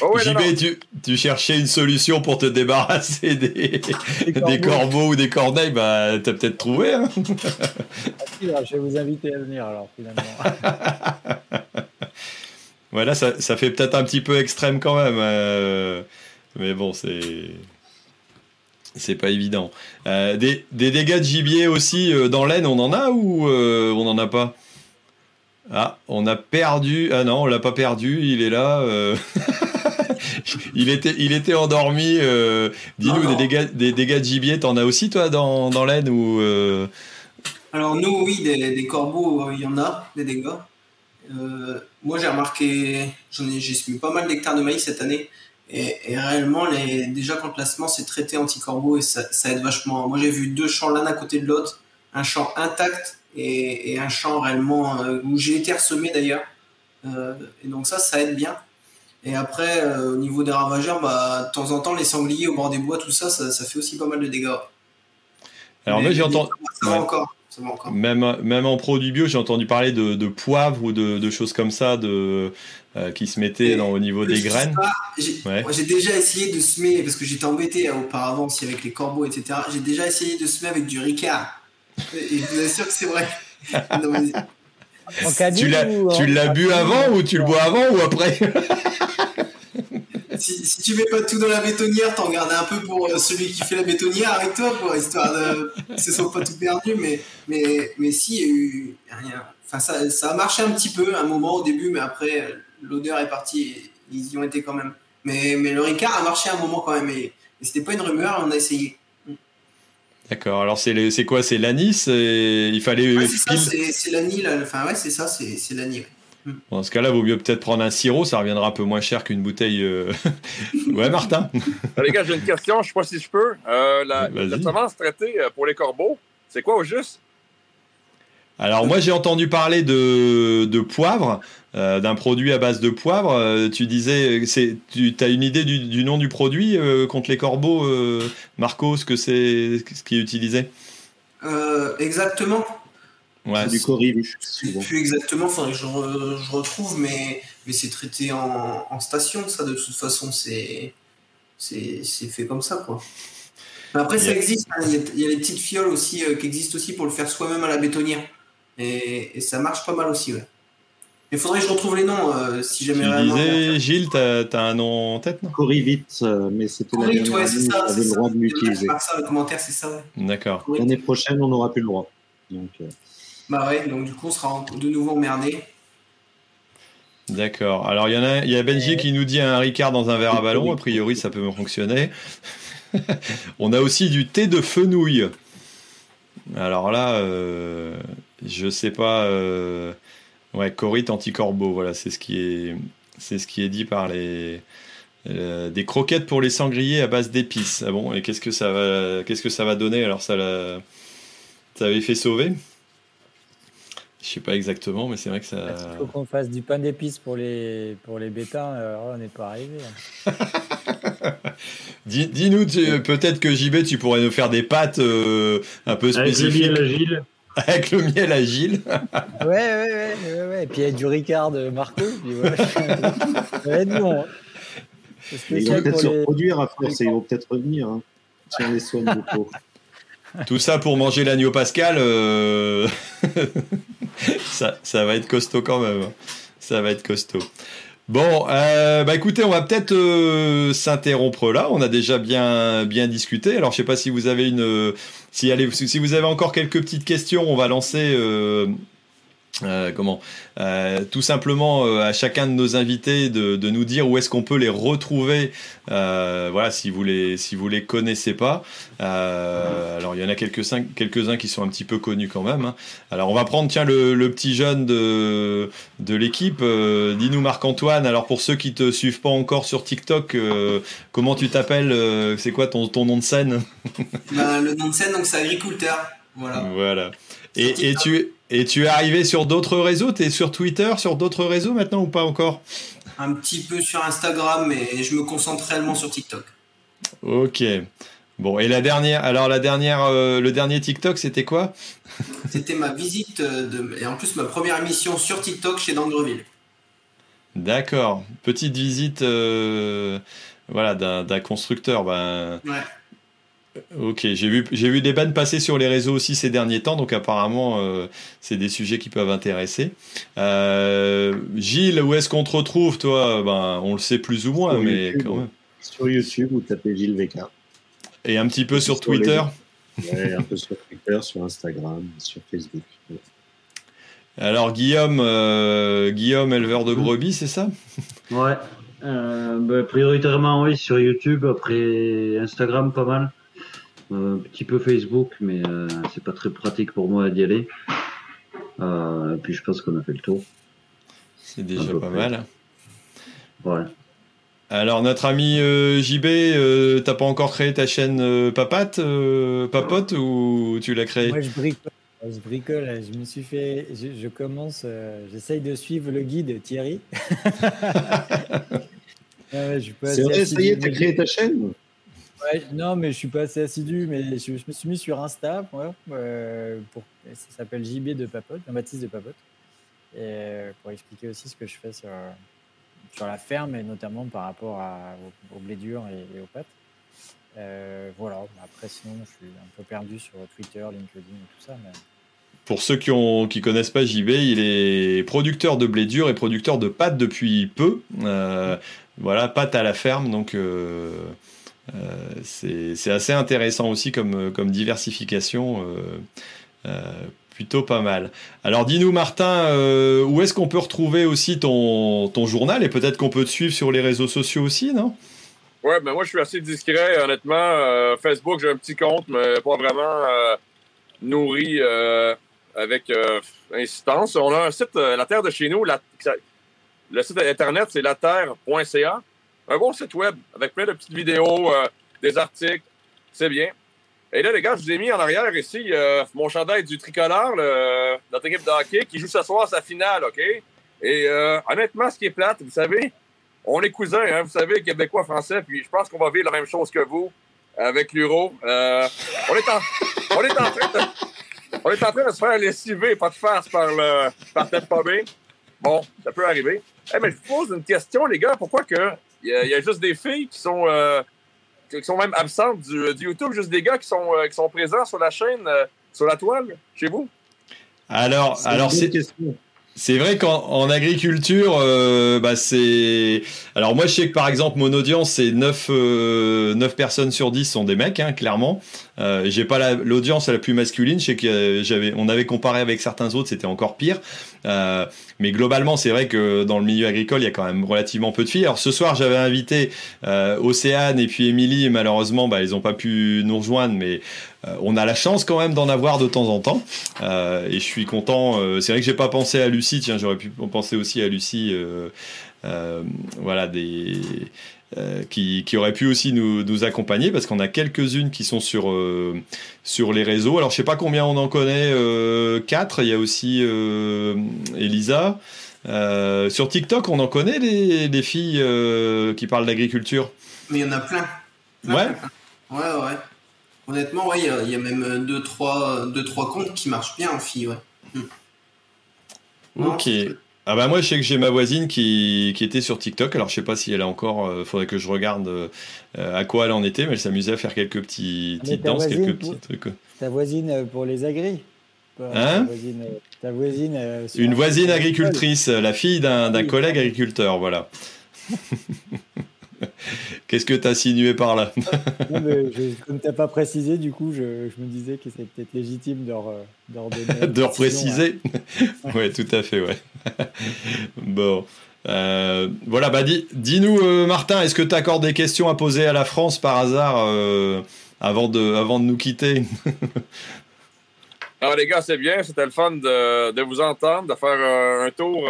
oh ouais, JB, Tu, tu, cherchais une solution pour te débarrasser des, des, corbeaux. des corbeaux. ou des corneilles, bah t'as peut-être trouvé. Hein je vais vous inviter à venir alors finalement. voilà, ça, ça fait peut-être un petit peu extrême quand même. Euh, mais bon, c'est. C'est pas évident. Euh, des, des, dégâts de gibier aussi euh, dans l'aine, on en a ou euh, on n'en a pas? Ah, on a perdu. Ah non, on l'a pas perdu. Il est là. Il était, il était endormi. Dis-nous des dégâts, des dégâts de gibier. T'en as aussi toi dans, dans l'aine ou? Alors nous, oui, des, corbeaux, il y en a des dégâts. moi, j'ai remarqué, j'ai semé pas mal d'hectares de maïs cette année. Et, réellement, les, déjà quand le placement c'est traité anti-corbeau et ça, ça aide vachement. Moi, j'ai vu deux champs l'un à côté de l'autre, un champ intact et, un champ réellement euh, où j'ai été ressemé d'ailleurs. Euh, et donc ça, ça aide bien. Et après, euh, au niveau des ravageurs, bah, de temps en temps, les sangliers au bord des bois, tout ça, ça, fait aussi pas mal de dégâts. Alors moi, j'ai entendu. Ça, va encore. Encore. Même, même en produit bio, j'ai entendu parler de, de poivre ou de, de, choses comme ça de, qui se mettaient dans, au niveau des graines. J'ai déjà essayé de semer, parce que j'étais embêté hein, auparavant aussi avec les corbeaux, etc. J'ai déjà essayé de semer avec du ricard. Et je vous assure que c'est vrai. tu l'as, bu avant ou tu le bois avant ou après? si, si, tu mets pas tout dans la bétonnière, t'en gardes un peu pour euh, celui qui fait la bétonnière avec toi, histoire de ce soit pas tout perdu. Mais, mais, mais si, il y a eu rien. Enfin, ça, ça a marché un petit peu, un moment au début, mais après, l'odeur est partie. ils y ont été quand même. Mais, mais le Ricard a marché un moment quand même. Et, et c'était pas une rumeur, on a essayé. D'accord. Alors c'est c'est quoi? C'est l'anis? Il fallait. Ouais, c'est l'anis. Enfin ouais, c'est ça. C'est l'anis. dans ce cas-là, vaut mieux peut-être prendre un sirop, ça reviendra un peu moins cher qu'une bouteille. Euh, ouais, Martin. les gars, j'ai une question, je sais pas si je peux. Euh, la, la semence traitée euh, pour les corbeaux, c'est quoi au juste? Alors moi j'ai entendu parler de, de poivre, euh, d'un produit à base de poivre. Euh, tu disais, c'est, tu as une idée du, du nom du produit euh, contre les corbeaux, Marco, ce que c'est, ce qui est utilisé? Exactement. Ouais. Du corivus. Plus exactement, faudrait que je, je, retrouve, mais, mais c'est traité en, en, station, ça de toute façon, c'est, c'est, fait comme ça quoi. après, ça existe, hein, il y, a les petites fioles aussi qui existent aussi pour le faire soi-même à la bétonnière. Et, ça marche pas mal aussi, ouais. Il faudrait que je retrouve les noms euh, si jamais tu disais, Gilles, t'as as un nom en tête, non? Corivit, euh, mais c'était la dernière ouais, c'est ça, le droit de l'utiliser. ça, le commentaire, c'est ça, ouais. D'accord. L'année prochaine, on n'aura plus le droit. Donc, euh... Bah donc du coup, on sera de nouveau emmerdé. D'accord. Alors, il y a, Benji qui nous dit un Ricard dans un verre à ballon. A priori, ça peut fonctionner. on a aussi du thé de fenouil. Alors là, euh, je sais pas. Euh, ouais, Corit anti-corbeau, voilà, c'est ce qui est, ce qui est dit par les. Euh, des croquettes pour les sangliers à base d'épices. Ah bon, et qu'est-ce que ça va, qu'est-ce que ça va donner? Alors ça, ça avait fait sauver? Je sais pas exactement, mais c'est vrai que ça. Il faut qu'on fasse du pain d'épices pour les pour les bêtas. Alors on n'est pas arrivé. Hein. Dis-nous, peut-être que JB, tu pourrais nous faire des pâtes euh, un peu spécifiques. Avec le miel agile. Avec le miel agile. ouais, ouais, ouais, ouais, Et puis il y a du Ricard de Marco. Puis ouais. ça va être bon. Hein. Ils vont peut-être se reproduire à force ils vont peut-être revenir hein, si on les soigne beaucoup. Tout ça pour manger l'agneau pascal, euh... ça, ça va être costaud quand même. Ça va être costaud. Bon, euh, bah écoutez, on va peut-être euh, s'interrompre là. On a déjà bien bien discuté. Alors, je sais pas si vous avez une, si, allez, si vous avez encore quelques petites questions, on va lancer euh, comment euh, Tout simplement euh, à chacun de nos invités de, de nous dire où est-ce qu'on peut les retrouver. voilà, si vous les si vous les connaissez pas. alors il y en a quelques quelques uns qui sont un petit peu connus quand même. Hein. Alors on va prendre tiens le, le petit jeune de de l'équipe. Dis-nous Marc-Antoine. Alors pour ceux qui te suivent pas encore sur TikTok, comment tu t'appelles C'est quoi ton ton nom de scène? Ben, Le nom de scène donc c'est agriculteur. Voilà. Voilà. Et, et tu et tu es arrivé sur d'autres réseaux? Tu es sur Twitter, sur d'autres réseaux maintenant ou pas encore? Un petit peu sur Instagram, mais je me concentre réellement sur TikTok. Ok. Bon, et la dernière, alors la dernière, euh, le dernier TikTok, c'était quoi? C'était ma visite de, et en plus ma première émission sur TikTok chez Dangreville. D'accord. Petite visite, euh, voilà, d'un constructeur. Ben, ouais. Ok, j'ai vu, j'ai vu des bannes passer sur les réseaux aussi ces derniers temps, donc apparemment euh, c'est des sujets qui peuvent intéresser. Euh, Gilles, où est-ce qu'on te retrouve, toi? Ben, on le sait plus ou moins, mais quand même. Sur YouTube, vous tapez Gilles VK. Et un petit peu sur, Twitter. un peu sur Twitter, sur Instagram, sur Facebook. Alors Guillaume, euh, Guillaume, éleveur de brebis, c'est ça? Ouais. Bah, prioritairement oui sur YouTube, après Instagram pas mal un petit peu Facebook, mais euh, c'est pas très pratique pour moi d'y aller. Euh, et puis je pense qu'on a fait le tour. C'est déjà pas mal. Ouais. Alors notre ami euh, JB, t'as pas encore créé ta chaîne Papate, Papote ou tu l'as créée? Moi je bricole, je bricole, je me suis fait, je, commence, j'essaye de suivre le guide Thierry. ouais, C'est vrai, ça y est, t'as créé ta chaîne? Non, mais je suis pas assez assidu, mais je, me suis mis sur Insta, euh, pour, ça s'appelle JB de Papote, Jean-Baptiste de Papote, et euh, pour expliquer aussi ce que je fais sur, sur la ferme, et notamment par rapport à, au, blé dur et, aux pâtes. Euh, voilà, après sinon, je suis un peu perdu sur Twitter, LinkedIn et tout ça. Pour ceux qui ne qui connaissent pas JB, il est producteur de blé dur et producteur de pâtes depuis peu. voilà, pâtes à la ferme, donc euh, c'est assez intéressant aussi comme, diversification. Euh, euh, plutôt pas mal. Alors dis-nous Martin, où est-ce qu'on peut retrouver aussi ton, journal? Et peut-être qu'on peut te suivre sur les réseaux sociaux aussi, non? Ouais, ben moi je suis assez discret, honnêtement. Facebook, j'ai un petit compte, mais pas vraiment nourri avec insistance. On a un site, La Terre de chez nous. La, le site internet, c'est laterre.ca un bon site web avec plein de petites vidéos, euh, des articles. C'est bien. Et là, les gars, je vous ai mis en arrière ici euh, mon chandail du tricolore, notre équipe de hockey, qui joue ce soir sa finale, OK? Et euh, honnêtement, ce qui est plate, vous savez, on est cousins, hein, vous savez, québécois, français, puis je pense qu'on va vivre la même chose que vous avec l'Euro. on, est en, on, est en train de, on est en train de se faire lessiver, pas de farce par, le, par pommée. Bon, ça peut arriver. Eh mais je vous pose une question, les gars. Pourquoi que il y, a juste des filles qui sont, euh, qui sont même absentes du, YouTube, juste des gars qui sont, euh, qui sont présents sur la chaîne, euh, sur la toile, chez vous? Alors, alors c'est. C'est vrai qu'en agriculture, bah c'est. Alors moi, je sais que par exemple, mon audience, c'est 9, 9 personnes sur 10 sont des mecs, hein, clairement. Euh, J'ai pas l'audience la, plus masculine. Je sais que j'avais, on avait comparé avec certains autres, c'était encore pire. Euh, mais globalement, c'est vrai que dans le milieu agricole, il y a quand même relativement peu de filles. Alors ce soir, j'avais invité euh, Océane et puis Émilie, malheureusement, bah, ils n'ont pas pu nous rejoindre, mais euh, on a la chance quand même d'en avoir de temps en temps. Euh, et je suis content. Euh, c'est vrai que j'ai pas pensé à Lucie. Tiens, j'aurais pu penser aussi à Lucie. voilà des euh, qui, qui auraient pu aussi nous, nous accompagner parce qu'on a quelques-unes qui sont sur, euh, sur les réseaux. Alors je sais pas combien on en connaît, euh, quatre. Il y a aussi Elisa. sur TikTok, on en connaît les, les filles qui parlent d'agriculture? Mais il y en a plein. ouais. Ouais, ouais. Honnêtement, ouais, il y, a même deux trois, deux, trois comptes qui marchent bien en filles, ouais. Hmm. Ok. Ah bah moi je sais que j'ai ma voisine qui, qui, était sur TikTok, alors je sais pas si elle a encore, il euh, faudrait que je regarde euh, à quoi elle en était, mais elle s'amusait à faire quelques petits, petites danses, quelques petits trucs. Ta voisine euh, pour les agris. Hein? ta voisine, Une voisine agricultrice, la fille d'un collègue agriculteur, voilà. Qu'est-ce que tu as sinué par là je, Comme tu n'as pas précisé, du coup, je, me disais que c'était peut-être légitime de, de, de repréciser. oui, tout à fait, ouais. bon. Euh, voilà, bah dis-nous, euh, Martin, est-ce que tu accordes des questions à poser à la France par hasard euh, avant, de, avant de nous quitter? Alors, les gars, c'est bien, c'était le fun de, de, vous entendre, de faire un tour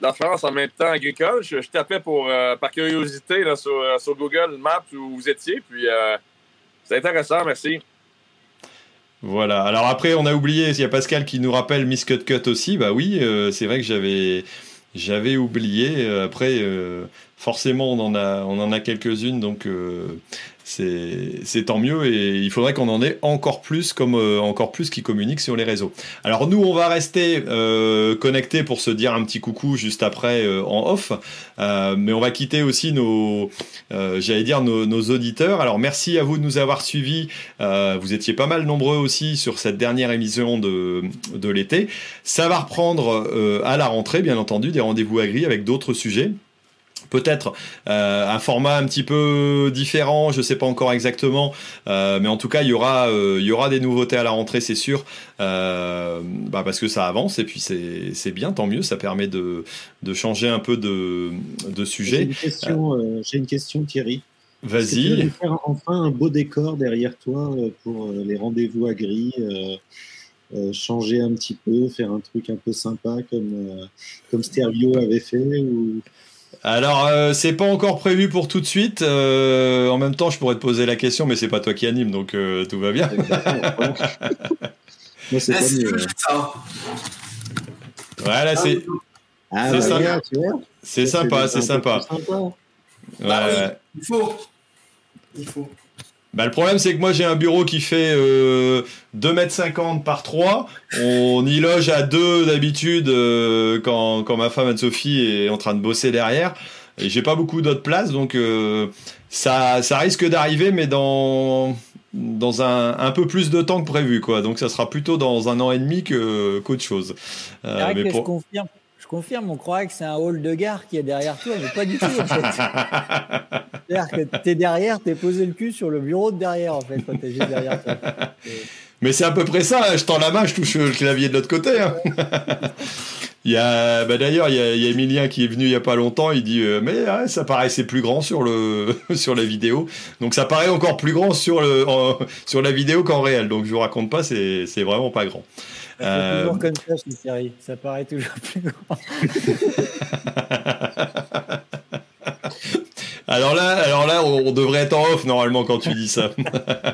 la France en même temps agricole. Je, tapais pour, euh, par curiosité là, sur, euh, sur, Google Maps où vous étiez. Puis euh, c'est intéressant, merci. Voilà. Alors après, on a oublié, il y a Pascal qui nous rappelle Miss Cut Cut aussi. Bah oui, c'est vrai que j'avais j'avais oublié. Après, forcément, on en a on en a quelques-unes, donc c'est tant mieux et il faudrait qu'on en ait encore plus comme euh, encore plus qui communiquent sur les réseaux. Alors nous on va rester euh, connectés pour se dire un petit coucou juste après euh, en off, mais on va quitter aussi nos j'allais dire nos, auditeurs. Alors merci à vous de nous avoir suivis. vous étiez pas mal nombreux aussi sur cette dernière émission de de l'été. Ça va reprendre à la rentrée bien entendu des rendez-vous agris avec d'autres sujets peut-être euh, un format un petit peu différent, je sais pas encore exactement, euh, mais en tout cas il y aura euh, il y aura des nouveautés à la rentrée, c'est sûr, bah, parce que ça avance et puis c'est bien, tant mieux, ça permet de, de changer un peu de, de sujet. J'ai une question, j'ai une question Thierry. Vas-y. faire enfin un beau décor derrière toi pour les rendez-vous à gris. changer un petit peu, faire un truc un peu sympa comme, comme Stereo avait fait ou... Alors, euh, c'est pas encore prévu pour tout de suite. Euh, en même temps, je pourrais te poser la question, mais c'est pas toi qui anime, donc euh, tout va bien. Moi, c'est pas mieux. Voilà, c'est. Ah, c'est sympa. C'est sympa, c'est sympa. Bah il faut. Il faut. Bah, le problème, c'est que moi, j'ai un bureau qui fait euh, 2,50 m par 3. On y loge à deux d'habitude euh, quand, quand, ma femme Anne-Sophie est en train de bosser derrière. Et j'ai pas beaucoup d'autres places, donc euh, ça, ça risque d'arriver, mais dans, dans un, un peu plus de temps que prévu. Quoi. Donc ça sera plutôt dans un an et demi qu'autre chose. Euh, mais pour... je confirme confirme, on croirait que c'est un hall de gare qui est derrière toi, mais pas du tout en fait. C'est-à-dire que t'es derrière, t'es posé le cul sur le bureau de derrière en fait, quand t'es juste derrière toi. Mais c'est à peu près ça, je tends la main, je touche le clavier de l'autre côté. Hein. il y a, bah d'ailleurs, il y, a, il y a Emilien qui est venu il y a pas longtemps, il dit euh, mais ça paraissait plus grand sur le sur la vidéo, donc ça paraît encore plus grand sur le sur la vidéo qu'en réel. Donc je vous raconte pas, c'est c'est vraiment pas grand. C'est toujours comme ça chez série. Ça paraît toujours plus grand. Alors là, alors là, on devrait être en off normalement quand tu dis ça.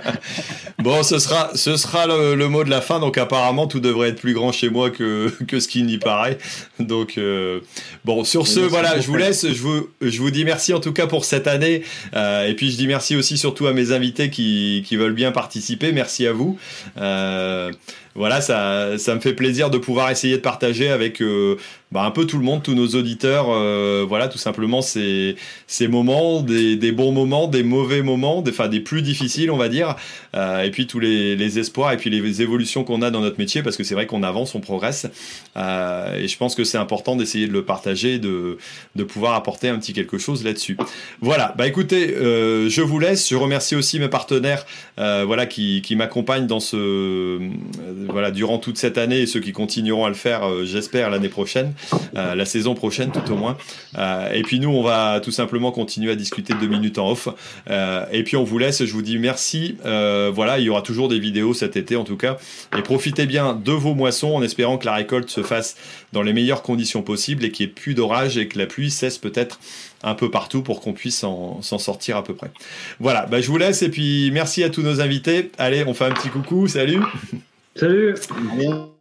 bon, ce sera, ce sera le, mot de la fin. Donc apparemment, tout devrait être plus grand chez moi que, que ce qui n'y paraît. Donc euh, bon, sur ce, voilà, je vous laisse. Je vous, je vous dis merci en tout cas pour cette année. Euh, et puis je dis merci aussi surtout à mes invités qui, qui veulent bien participer. Merci à vous. Euh, voilà, ça, ça me fait plaisir de pouvoir essayer de partager avec euh, bah, un peu tout le monde, tous nos auditeurs, euh, voilà, tout simplement ces, ces moments, des, des, bons moments, des mauvais moments, des, enfin des plus difficiles, on va dire, euh, et puis tous les, les, espoirs et puis les évolutions qu'on a dans notre métier, parce que c'est vrai qu'on avance, on progresse, euh, et je pense que c'est important d'essayer de le partager, de, de pouvoir apporter un petit quelque chose là-dessus. Voilà, bah écoutez, euh, je vous laisse, je remercie aussi mes partenaires, voilà, qui, qui m'accompagnent dans ce voilà, durant toute cette année et ceux qui continueront à le faire, euh, j'espère, l'année prochaine, euh, la saison prochaine tout au moins. Euh, et puis nous, on va tout simplement continuer à discuter deux minutes en off. et puis on vous laisse, je vous dis merci. voilà, il y aura toujours des vidéos cet été en tout cas. Et profitez bien de vos moissons en espérant que la récolte se fasse dans les meilleures conditions possibles et qu'il n'y ait plus d'orage et que la pluie cesse peut-être un peu partout pour qu'on puisse s'en sortir à peu près. Voilà, bah, je vous laisse et puis merci à tous nos invités. Allez, on fait un petit coucou, salut Salut